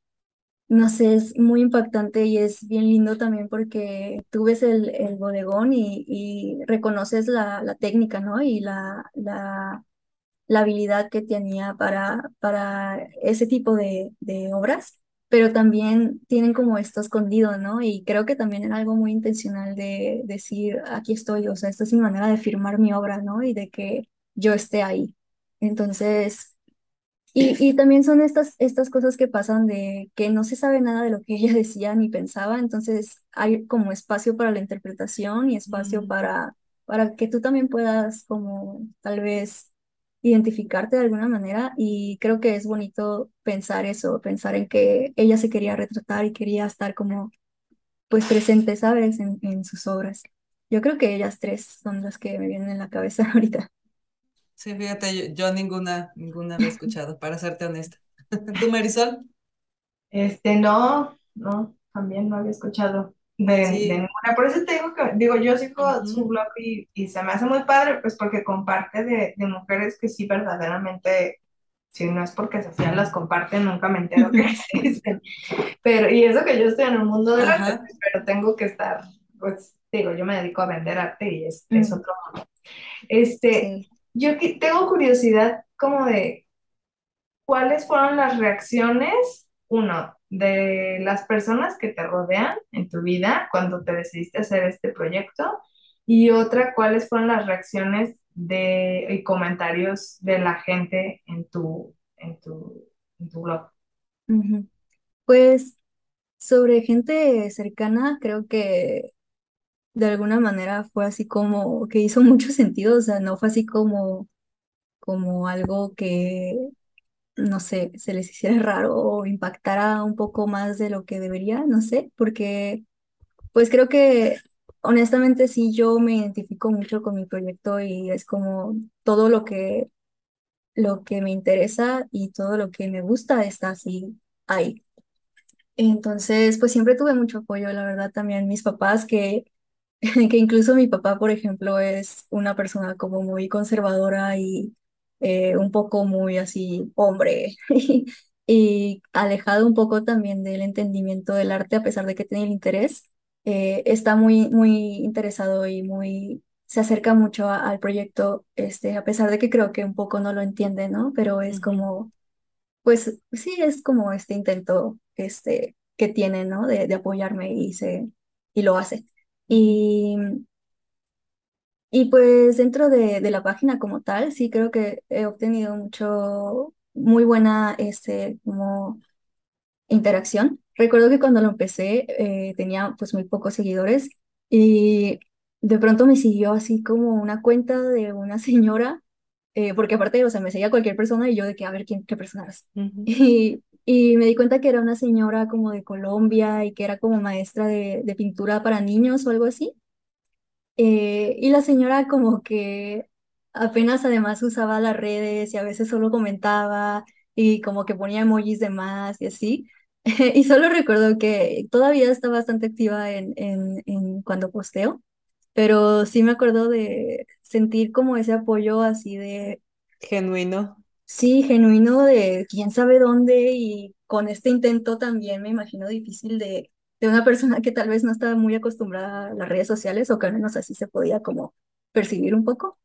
no sé, es muy impactante y es bien lindo también porque tú ves el, el bodegón y, y reconoces la, la técnica, ¿no? Y la, la, la habilidad que tenía para, para ese tipo de, de obras, pero también tienen como esto escondido, ¿no? Y creo que también era algo muy intencional de decir, aquí estoy, o sea, esta es mi manera de firmar mi obra, ¿no? Y de que yo esté ahí. Entonces... Y, y también son estas, estas cosas que pasan de que no se sabe nada de lo que ella *laughs* decía ni pensaba, entonces hay como espacio para la interpretación y espacio Mm. para, para que tú también puedas como tal vez identificarte de alguna manera y creo que es bonito pensar eso, pensar en que ella se quería retratar y quería estar como pues presente, ¿sabes? En, en sus obras. Yo creo que ellas tres son las que me vienen en la cabeza *laughs* ahorita. Sí, fíjate, yo, yo ninguna, ninguna había escuchado, para serte honesta. *laughs* ¿Tú, Marisol? Este, no, no, también no había escuchado de, ninguna. Por eso te digo que, digo, yo sigo su Ujú. blog y, y se me hace muy padre, pues porque comparte de, de mujeres que sí verdaderamente Si no es porque Sofía las comparte, nunca me entero que *laughs* existen. Pero, y eso que yo estoy en el mundo del arte, pero tengo que estar, pues, digo, yo me dedico a vender arte y es, es otro mundo. Este, sí. yo tengo curiosidad como de cuáles fueron las reacciones, uno, de las personas que te rodean en tu vida cuando te decidiste hacer este proyecto, y otra, cuáles fueron las reacciones de, y comentarios de la gente en tu, en tu, en tu blog. Pues sobre gente cercana, creo que de alguna manera fue así como que hizo *laughs* mucho sentido, o sea, no fue así como, como algo que, no sé, se les hiciera raro o impactara un poco más de lo que debería, no sé, porque pues creo que honestamente sí yo me identifico mucho con mi proyecto y es como todo lo que, lo que me interesa y todo lo que me gusta está así ahí. Entonces, pues siempre tuve mucho apoyo, la verdad, también mis papás, que, *laughs* que incluso mi papá, por ejemplo, es una persona como muy conservadora y eh, un poco muy así, hombre, *laughs* y, alejado un poco también del entendimiento del arte, a pesar de que tiene el interés, eh, está muy, muy interesado y muy, se acerca mucho a- al proyecto, este, a pesar de que creo que un poco no lo entiende, ¿no? Pero es como pues sí, es como este intento este, que tiene, ¿no? De, de apoyarme y, se, y lo hace. Y, y pues dentro de, de la página como tal, sí creo que he obtenido mucho, muy buena, este, como interacción. Recuerdo que cuando lo empecé eh, tenía pues muy pocos seguidores y de pronto me siguió así como una cuenta de una *laughs* señora, eh, porque aparte, o sea, me seguía cualquier persona y yo de que a ver quién, qué persona es. ujú, Y, y me di cuenta que era una señora como de Colombia y que era como maestra de, de pintura para niños o algo así. Eh, y la señora como que apenas además usaba las redes y a veces solo comentaba y como que ponía emojis de más y así. *laughs* Y solo recuerdo que todavía está bastante activa en, en, en cuando posteo, pero sí me acuerdo de sentir como ese apoyo así de, Genuino. sí, genuino de quién sabe dónde y con este intento también me imagino difícil de, de una persona que tal vez no estaba muy acostumbrada a las redes sociales o que al menos así se podía como percibir un poco.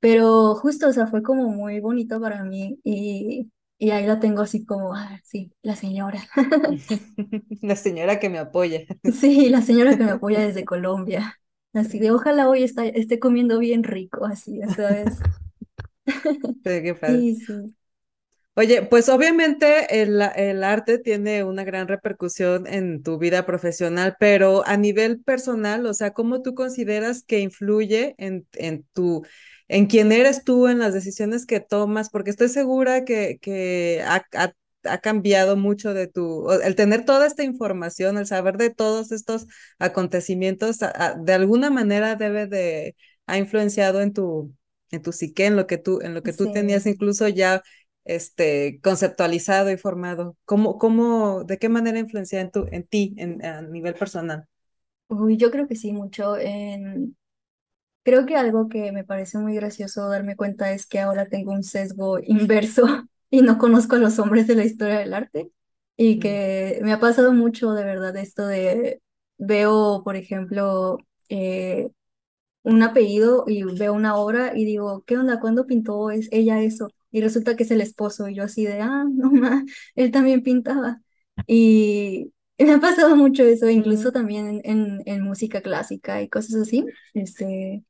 Pero justo, o sea, fue como muy bonito para mí y, y ahí la tengo así como, ah, sí, la señora. *laughs* *laughs* La señora que me apoya. Sí, la señora que me apoya *laughs* desde Colombia. Así de, ojalá hoy está, esté comiendo bien rico, así, qué padre. Sí, sí. Oye, pues obviamente el, el arte tiene una gran repercusión en tu vida profesional, pero a nivel personal, o sea, ¿cómo tú consideras que influye en, en tu, en quién eres tú, en las decisiones que tomas? Porque estoy segura que, que ha, ha- ha cambiado mucho de tu, el tener toda esta información, el saber de todos estos acontecimientos, de alguna manera debe de, ha influenciado en tu, en tu psique, en lo que tú, en lo que tú tenías incluso ya este, conceptualizado y formado? ¿Cómo, cómo, de qué manera influencia en, tu, en ti, en, a nivel personal? Uy, yo creo que sí, mucho. En... Creo que algo que me parece muy gracioso darme cuenta es que ahora tengo un sesgo inverso *laughs* y no conozco a los hombres de la historia del arte y que me ha pasado mucho de verdad esto de veo, por ejemplo, eh, un apellido y veo una obra y digo, ¿qué onda? ¿Cuándo pintó es ella eso? Y resulta que es el esposo y yo así de, ah, no más, *laughs* él también pintaba. Y *laughs* me ha pasado mucho eso, incluso ujú, también en, en, en música clásica y cosas así, este,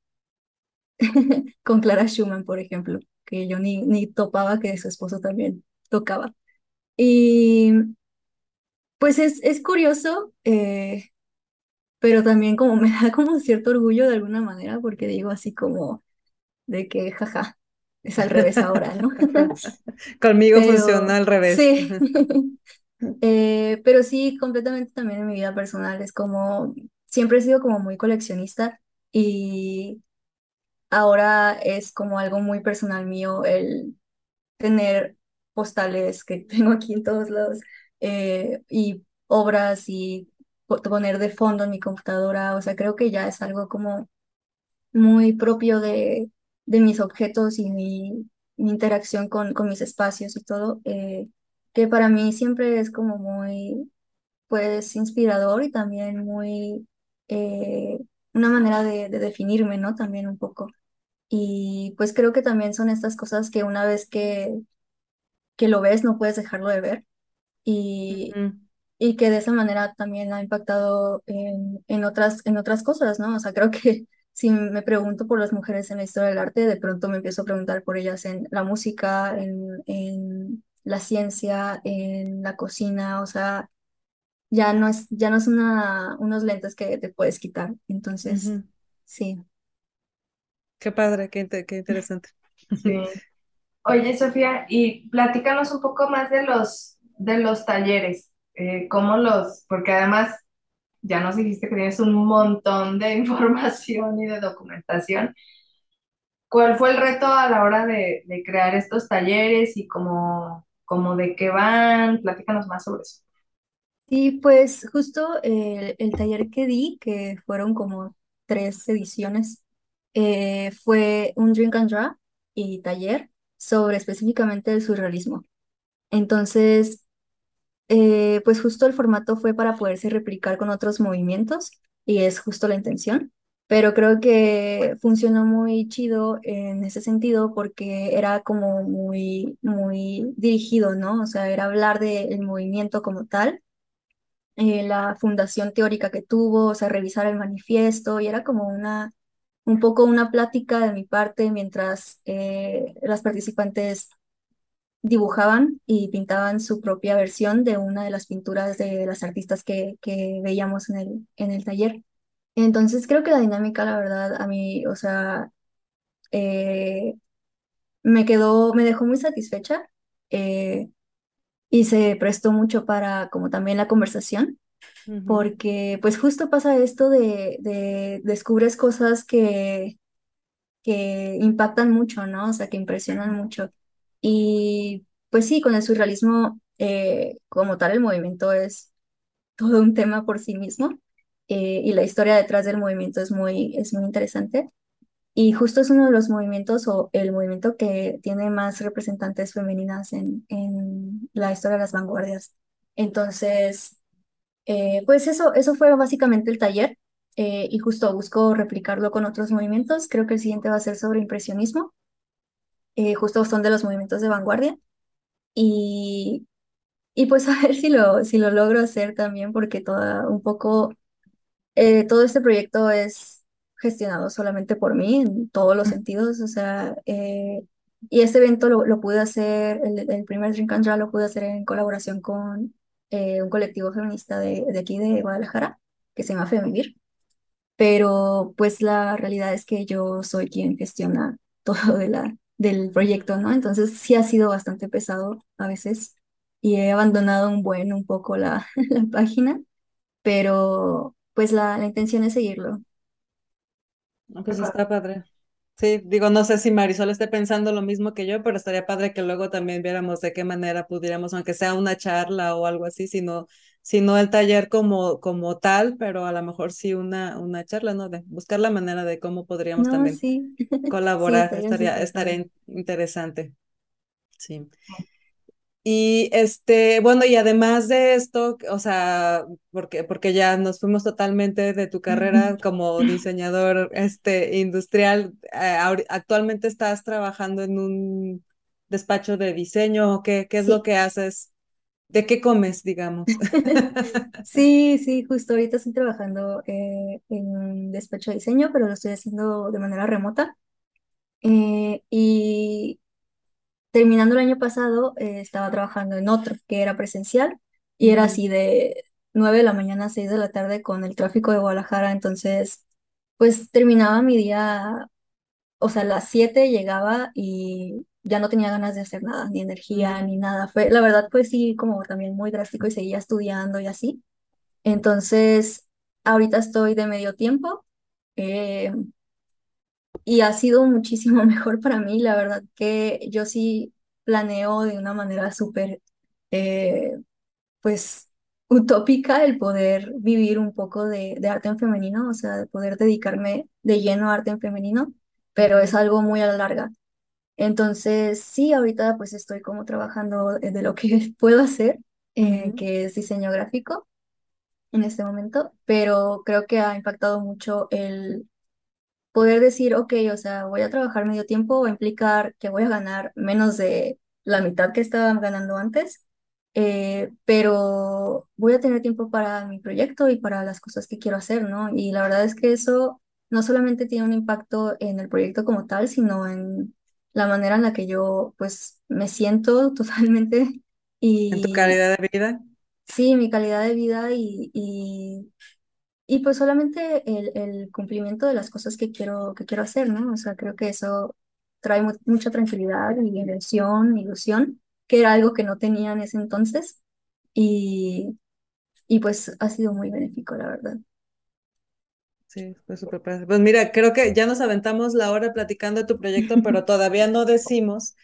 *laughs* con Clara Schumann, por ejemplo, que yo ni, ni topaba que su esposo también tocaba. Y pues es, es curioso, eh, pero también como me da como cierto orgullo de alguna manera, porque digo así como de que, jaja, es al revés ahora, ¿no? *laughs* Conmigo funciona al revés. sí, *laughs* *laughs* Eh, pero sí, completamente también en mi vida personal, es como, siempre he sido como muy coleccionista y ahora es como algo muy personal mío el tener postales que tengo aquí en todos lados eh, y obras y po- poner de fondo en mi computadora, o sea, creo que ya es algo como muy propio de, de mis objetos y mi mi interacción con, con mis espacios y todo, eh, que para mí siempre es como muy, pues, inspirador y también muy, eh, una manera de, de definirme, ¿no? También un poco. Y pues creo que también son estas cosas que una vez que, que lo ves no puedes dejarlo de ver y, y que de esa manera también ha impactado en, en otras, en otras cosas, ¿no? O sea, creo que si me pregunto por las mujeres en la historia del arte, de pronto me empiezo a preguntar por ellas en la música, en, en la ciencia, en la cocina, o sea, ya no es, ya no es una, unos lentes que te puedes quitar. Entonces, sí. Qué padre, qué, qué interesante. Sí. Oye, Sofía, y platícanos un poco más de los, de los talleres, eh, cómo los, porque además ya nos dijiste que tienes un montón de *laughs* información y de documentación. ¿Cuál fue el reto a la hora de, de crear estos talleres y cómo, cómo de qué van? Platícanos más sobre eso. Sí, pues justo el, el taller que di, que fueron como tres ediciones, eh, fue un drink and draw y taller sobre específicamente el surrealismo. Entonces, eh, pues justo el formato fue para poderse replicar con otros movimientos y es justo la intención. Pero creo que funcionó muy chido en ese sentido porque era como muy, muy dirigido, ¿no? O sea, era hablar del movimiento como tal eh, la fundación teórica que tuvo, o sea, revisar el manifiesto y era como una, un poco una plática de mi parte mientras eh, las participantes dibujaban y pintaban su propia versión de una de las pinturas de las artistas que, que veíamos en el, en el taller. Entonces creo que la dinámica, la verdad, a mí, o sea, eh, me quedó, me dejó muy satisfecha eh, y se prestó mucho para como también la conversación. Porque pues justo pasa esto de, de descubres cosas que, que impactan mucho, ¿no? O sea, que impresionan mucho. Y pues sí, con el surrealismo eh, como tal, el movimiento es todo un tema por sí mismo eh, y la historia detrás del movimiento es muy, es muy interesante. Y justo es uno de los movimientos o el movimiento que tiene más representantes femeninas en, en la historia de las vanguardias. Entonces, eh, pues eso, eso fue básicamente el taller y justo busco replicarlo con otros movimientos. Creo que el siguiente va a ser sobre impresionismo. Eh, justo son de los movimientos de vanguardia y, y pues *laughs* a ver si lo, si lo logro hacer también porque toda, un poco eh, todo este proyecto es gestionado solamente por mí en todos los sentidos. O sea, eh, y este evento lo, lo pude hacer, el, el primer Drink and Draw lo pude hacer en colaboración con eh, un colectivo feminista de, de aquí de Guadalajara, que se llama Femivir. Pero pues la realidad es que yo soy quien gestiona *laughs* todo de la, del proyecto, ¿no? Entonces sí ha sido bastante pesado a veces y he abandonado un buen, un poco la, *laughs* la página pero pues la, la intención es seguirlo. Ah, Pues está padre. Sí, digo, no sé si Marisol esté pensando lo mismo que yo, pero estaría padre que luego también viéramos de qué manera pudiéramos, aunque sea una charla o algo así, sino, sino el taller como, como tal, pero a lo mejor sí una, una charla, ¿no? De buscar la manera de cómo podríamos No, también sí, *laughs* colaborar, estaría estaría, interesante. Sí. Y este, bueno, y además de esto, o sea, porque, porque ya nos fuimos totalmente de tu carrera *laughs* como diseñador este, industrial, eh, actualmente estás trabajando en un despacho de diseño, ¿o ¿qué, qué es lo que haces? ¿De qué comes, digamos? *laughs* sí, sí, justo ahorita estoy trabajando eh, en un despacho de diseño, pero lo estoy haciendo de manera remota. Eh, y terminando el año pasado, eh, estaba trabajando en otro que era presencial y era así de 9 de la mañana a 6 de la tarde con el tráfico de Guadalajara. Entonces, pues terminaba mi día o sea, a las 7 llegaba y ya no tenía ganas de hacer nada, ni energía, ni nada. Fue, la verdad, fue sí, como también muy drástico y seguía estudiando y así. Entonces, ahorita estoy de medio tiempo eh, y ha sido muchísimo *laughs* mejor para mí. La verdad que yo sí planeo de una manera súper, eh, pues, utópica el poder vivir un poco de, de arte en femenino, o sea, de poder dedicarme de lleno a arte en femenino, pero es algo muy a la larga. Entonces, sí, ahorita pues estoy como trabajando de lo que *laughs* puedo hacer, eh, Ujú. que es diseño gráfico en este momento, pero creo que ha impactado mucho el poder decir, ok, o sea, voy a trabajar medio tiempo, va a implicar que voy a ganar menos de la mitad que estaba ganando antes, eh, pero voy a tener tiempo para mi proyecto y para las cosas que quiero hacer, ¿no? Y la verdad es que eso no solamente tiene un impacto en el proyecto como tal, sino en la manera en la que yo, pues, me siento *laughs* totalmente En tu y calidad de vida. sí, mi calidad de vida y, y y pues solamente el, el cumplimiento de las cosas que quiero, que quiero hacer, ¿no? O sea, creo que eso trae mu- mucha tranquilidad y ilusión, ilusión, que era algo que no tenía en ese entonces. Y, y pues ha sido muy benéfico, la verdad. Sí, fue súper padre. Pues mira, creo que ya nos aventamos la hora platicando de tu proyecto, pero *laughs* todavía no decimos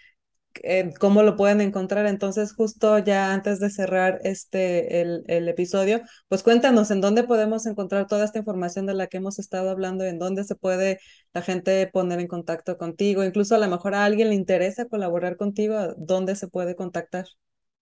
eh, cómo lo pueden encontrar. Entonces, justo ya antes de cerrar este el, el episodio, pues cuéntanos en dónde podemos encontrar toda esta información de la que hemos estado hablando, en dónde se puede la gente poner en contacto contigo, incluso a lo mejor a alguien le interesa colaborar contigo, ¿dónde se puede contactar?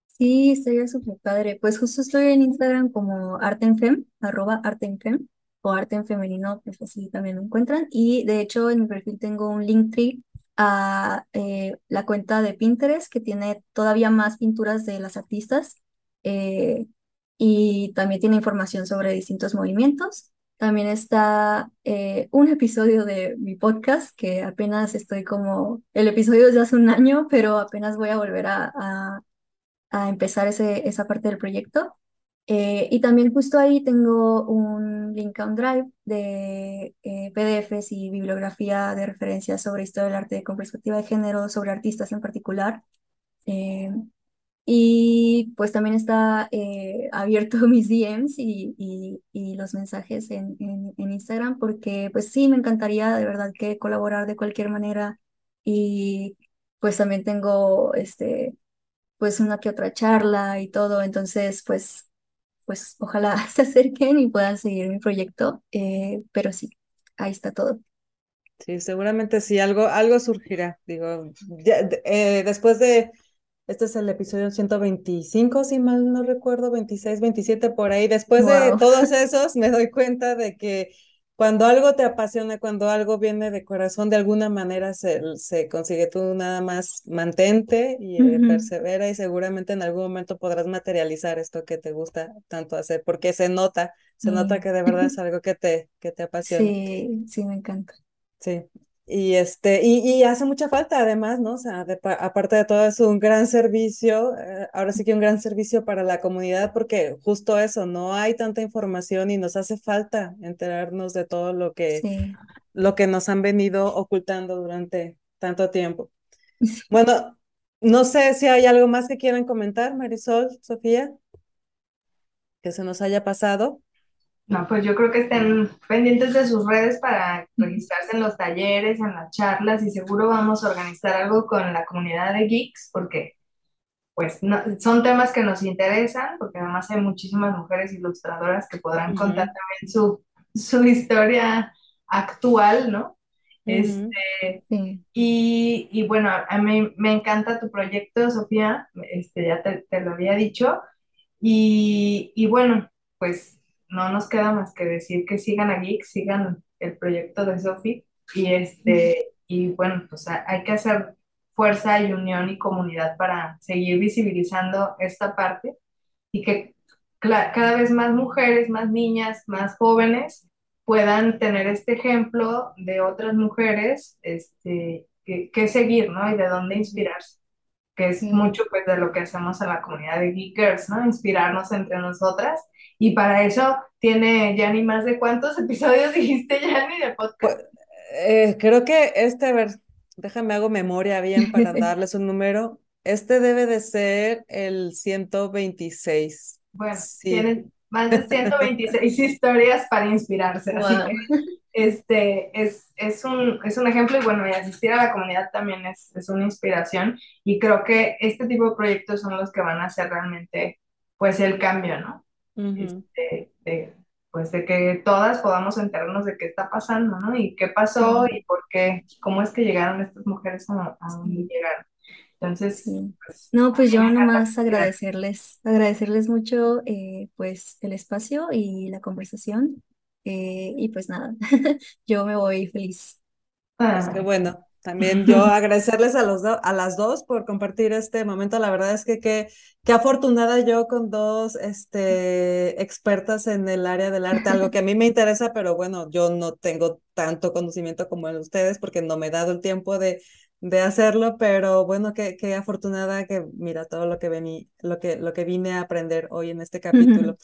Sí, estaría súper padre. Pues justo estoy en Instagram como artenfem, arroba artenfem, o arte en femenino, pues así también me encuentran. Y de hecho en mi perfil tengo un linktree a eh, la cuenta de Pinterest que tiene todavía más pinturas de las artistas eh, y también tiene información sobre distintos movimientos. También está eh, un episodio de mi podcast que apenas estoy como, el episodio es de hace un año, pero apenas voy a volver a, a a empezar ese, esa parte del proyecto. Eh, y también justo ahí tengo un link a un drive de eh, PDFs y bibliografía de referencias sobre historia del arte con perspectiva de género, sobre artistas en particular. Eh, y pues también está eh, abierto *laughs* mis DMs y, y, y los mensajes en, en, en Instagram porque pues sí, me encantaría de verdad que colaborar de cualquier manera y pues también tengo este pues una que otra charla y todo, entonces pues, pues ojalá *laughs* se acerquen y puedan seguir mi proyecto, eh, pero sí, ahí está todo. Sí, seguramente sí, algo, algo surgirá. Digo, ya, eh, después de, este es el episodio 125, si mal no recuerdo, 26, 27 por ahí. Después de todos *laughs* esos, me doy cuenta de que cuando algo te apasiona, cuando algo viene de corazón, de alguna manera se, se consigue. Tú nada más mantente y eh, persevera y seguramente en algún momento podrás materializar esto que te gusta tanto hacer, porque se nota, se nota que de verdad es *laughs* algo que te, que te apasiona. sí, sí, me encanta. Sí. Y este, y, y hace mucha falta además, ¿no? O sea, de aparte de todo es un gran servicio, eh, ahora sí que un gran servicio para la comunidad, porque justo eso, no hay tanta información y nos hace falta enterarnos de todo lo que, Sí, lo que nos han venido ocultando durante tanto tiempo. sí. Bueno, no sé si hay algo más que quieran comentar, Marisol, Sofía, que se nos haya pasado. No, pues yo creo que estén pendientes de sus redes para registrarse en los talleres, en las charlas y seguro vamos a organizar algo con la comunidad de geeks porque pues no- son temas que nos interesan porque además hay muchísimas mujeres ilustradoras que podrán contar también su, su historia actual, ¿no? Este, Sí, y, y bueno, a mí me encanta tu proyecto, Sofía, este, ya te, te lo había dicho. Y, y bueno, pues no nos queda más que decir que sigan a Geek, sigan el proyecto de Sofi. Y este y bueno, pues ha- hay que hacer fuerza y unión y comunidad para seguir visibilizando esta parte y que cada vez más mujeres, más niñas, más jóvenes puedan tener este ejemplo de otras mujeres este, que, que seguir, ¿no? Y de dónde inspirarse que es mucho pues de lo que hacemos en la comunidad de Geekers, ¿no? Inspirarnos entre nosotras. Y para eso tiene Yanni más de cuántos *laughs* episodios dijiste, Yanni, de Pues, podcast. eh, creo que este, a ver, déjame hago memoria bien *laughs* para darles un número. Este debe de ser el 126. Bueno, Sí. tienen más de 126 *laughs* historias para inspirarse, así que Wow. Este es, es un, es un ejemplo y bueno, y asistir a la comunidad también es, es una inspiración y creo que este tipo de proyectos son los que van a hacer realmente pues el cambio, ¿no? Ujú. Este, de, pues de que todas podamos enterarnos de qué está pasando, ¿no? Y qué pasó y por qué, cómo es que llegaron estas mujeres a, a donde llegaron. Entonces, pues, No, pues yo nomás agradecerles, agradecerles mucho eh, pues el espacio y la conversación. Eh, y pues nada, *laughs* yo me voy feliz. Pues qué bueno. También yo *laughs* agradecerles a los do- a las dos por compartir este momento. La verdad es que qué, afortunada yo con dos este, expertas en el área del arte, algo que a mí me interesa, pero bueno, yo no tengo tanto conocimiento como en ustedes porque no me he dado el tiempo de, de hacerlo, pero bueno, qué, qué afortunada que mira todo lo que vení, lo que, lo que vine a aprender hoy en este *laughs* capítulo.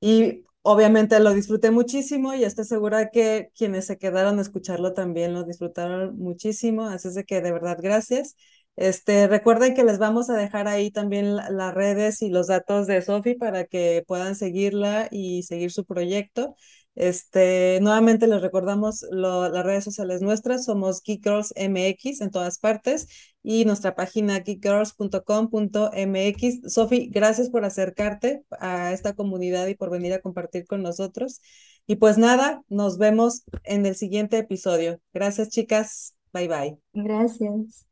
Y obviamente lo disfruté muchísimo y estoy segura que quienes se quedaron a escucharlo también lo disfrutaron muchísimo. Así es de que de verdad, gracias. Este, recuerden que les vamos a dejar ahí también la- las redes y los datos de Sofi para que puedan seguirla y seguir su proyecto. Este, nuevamente les recordamos lo- las redes sociales nuestras, somos Geek Girls MX en todas partes y nuestra página geekgirls.com.mx. Sofi, gracias por acercarte a esta comunidad y por venir a compartir con nosotros. Y pues nada, nos vemos en el siguiente episodio. Gracias, chicas. Bye bye. Gracias.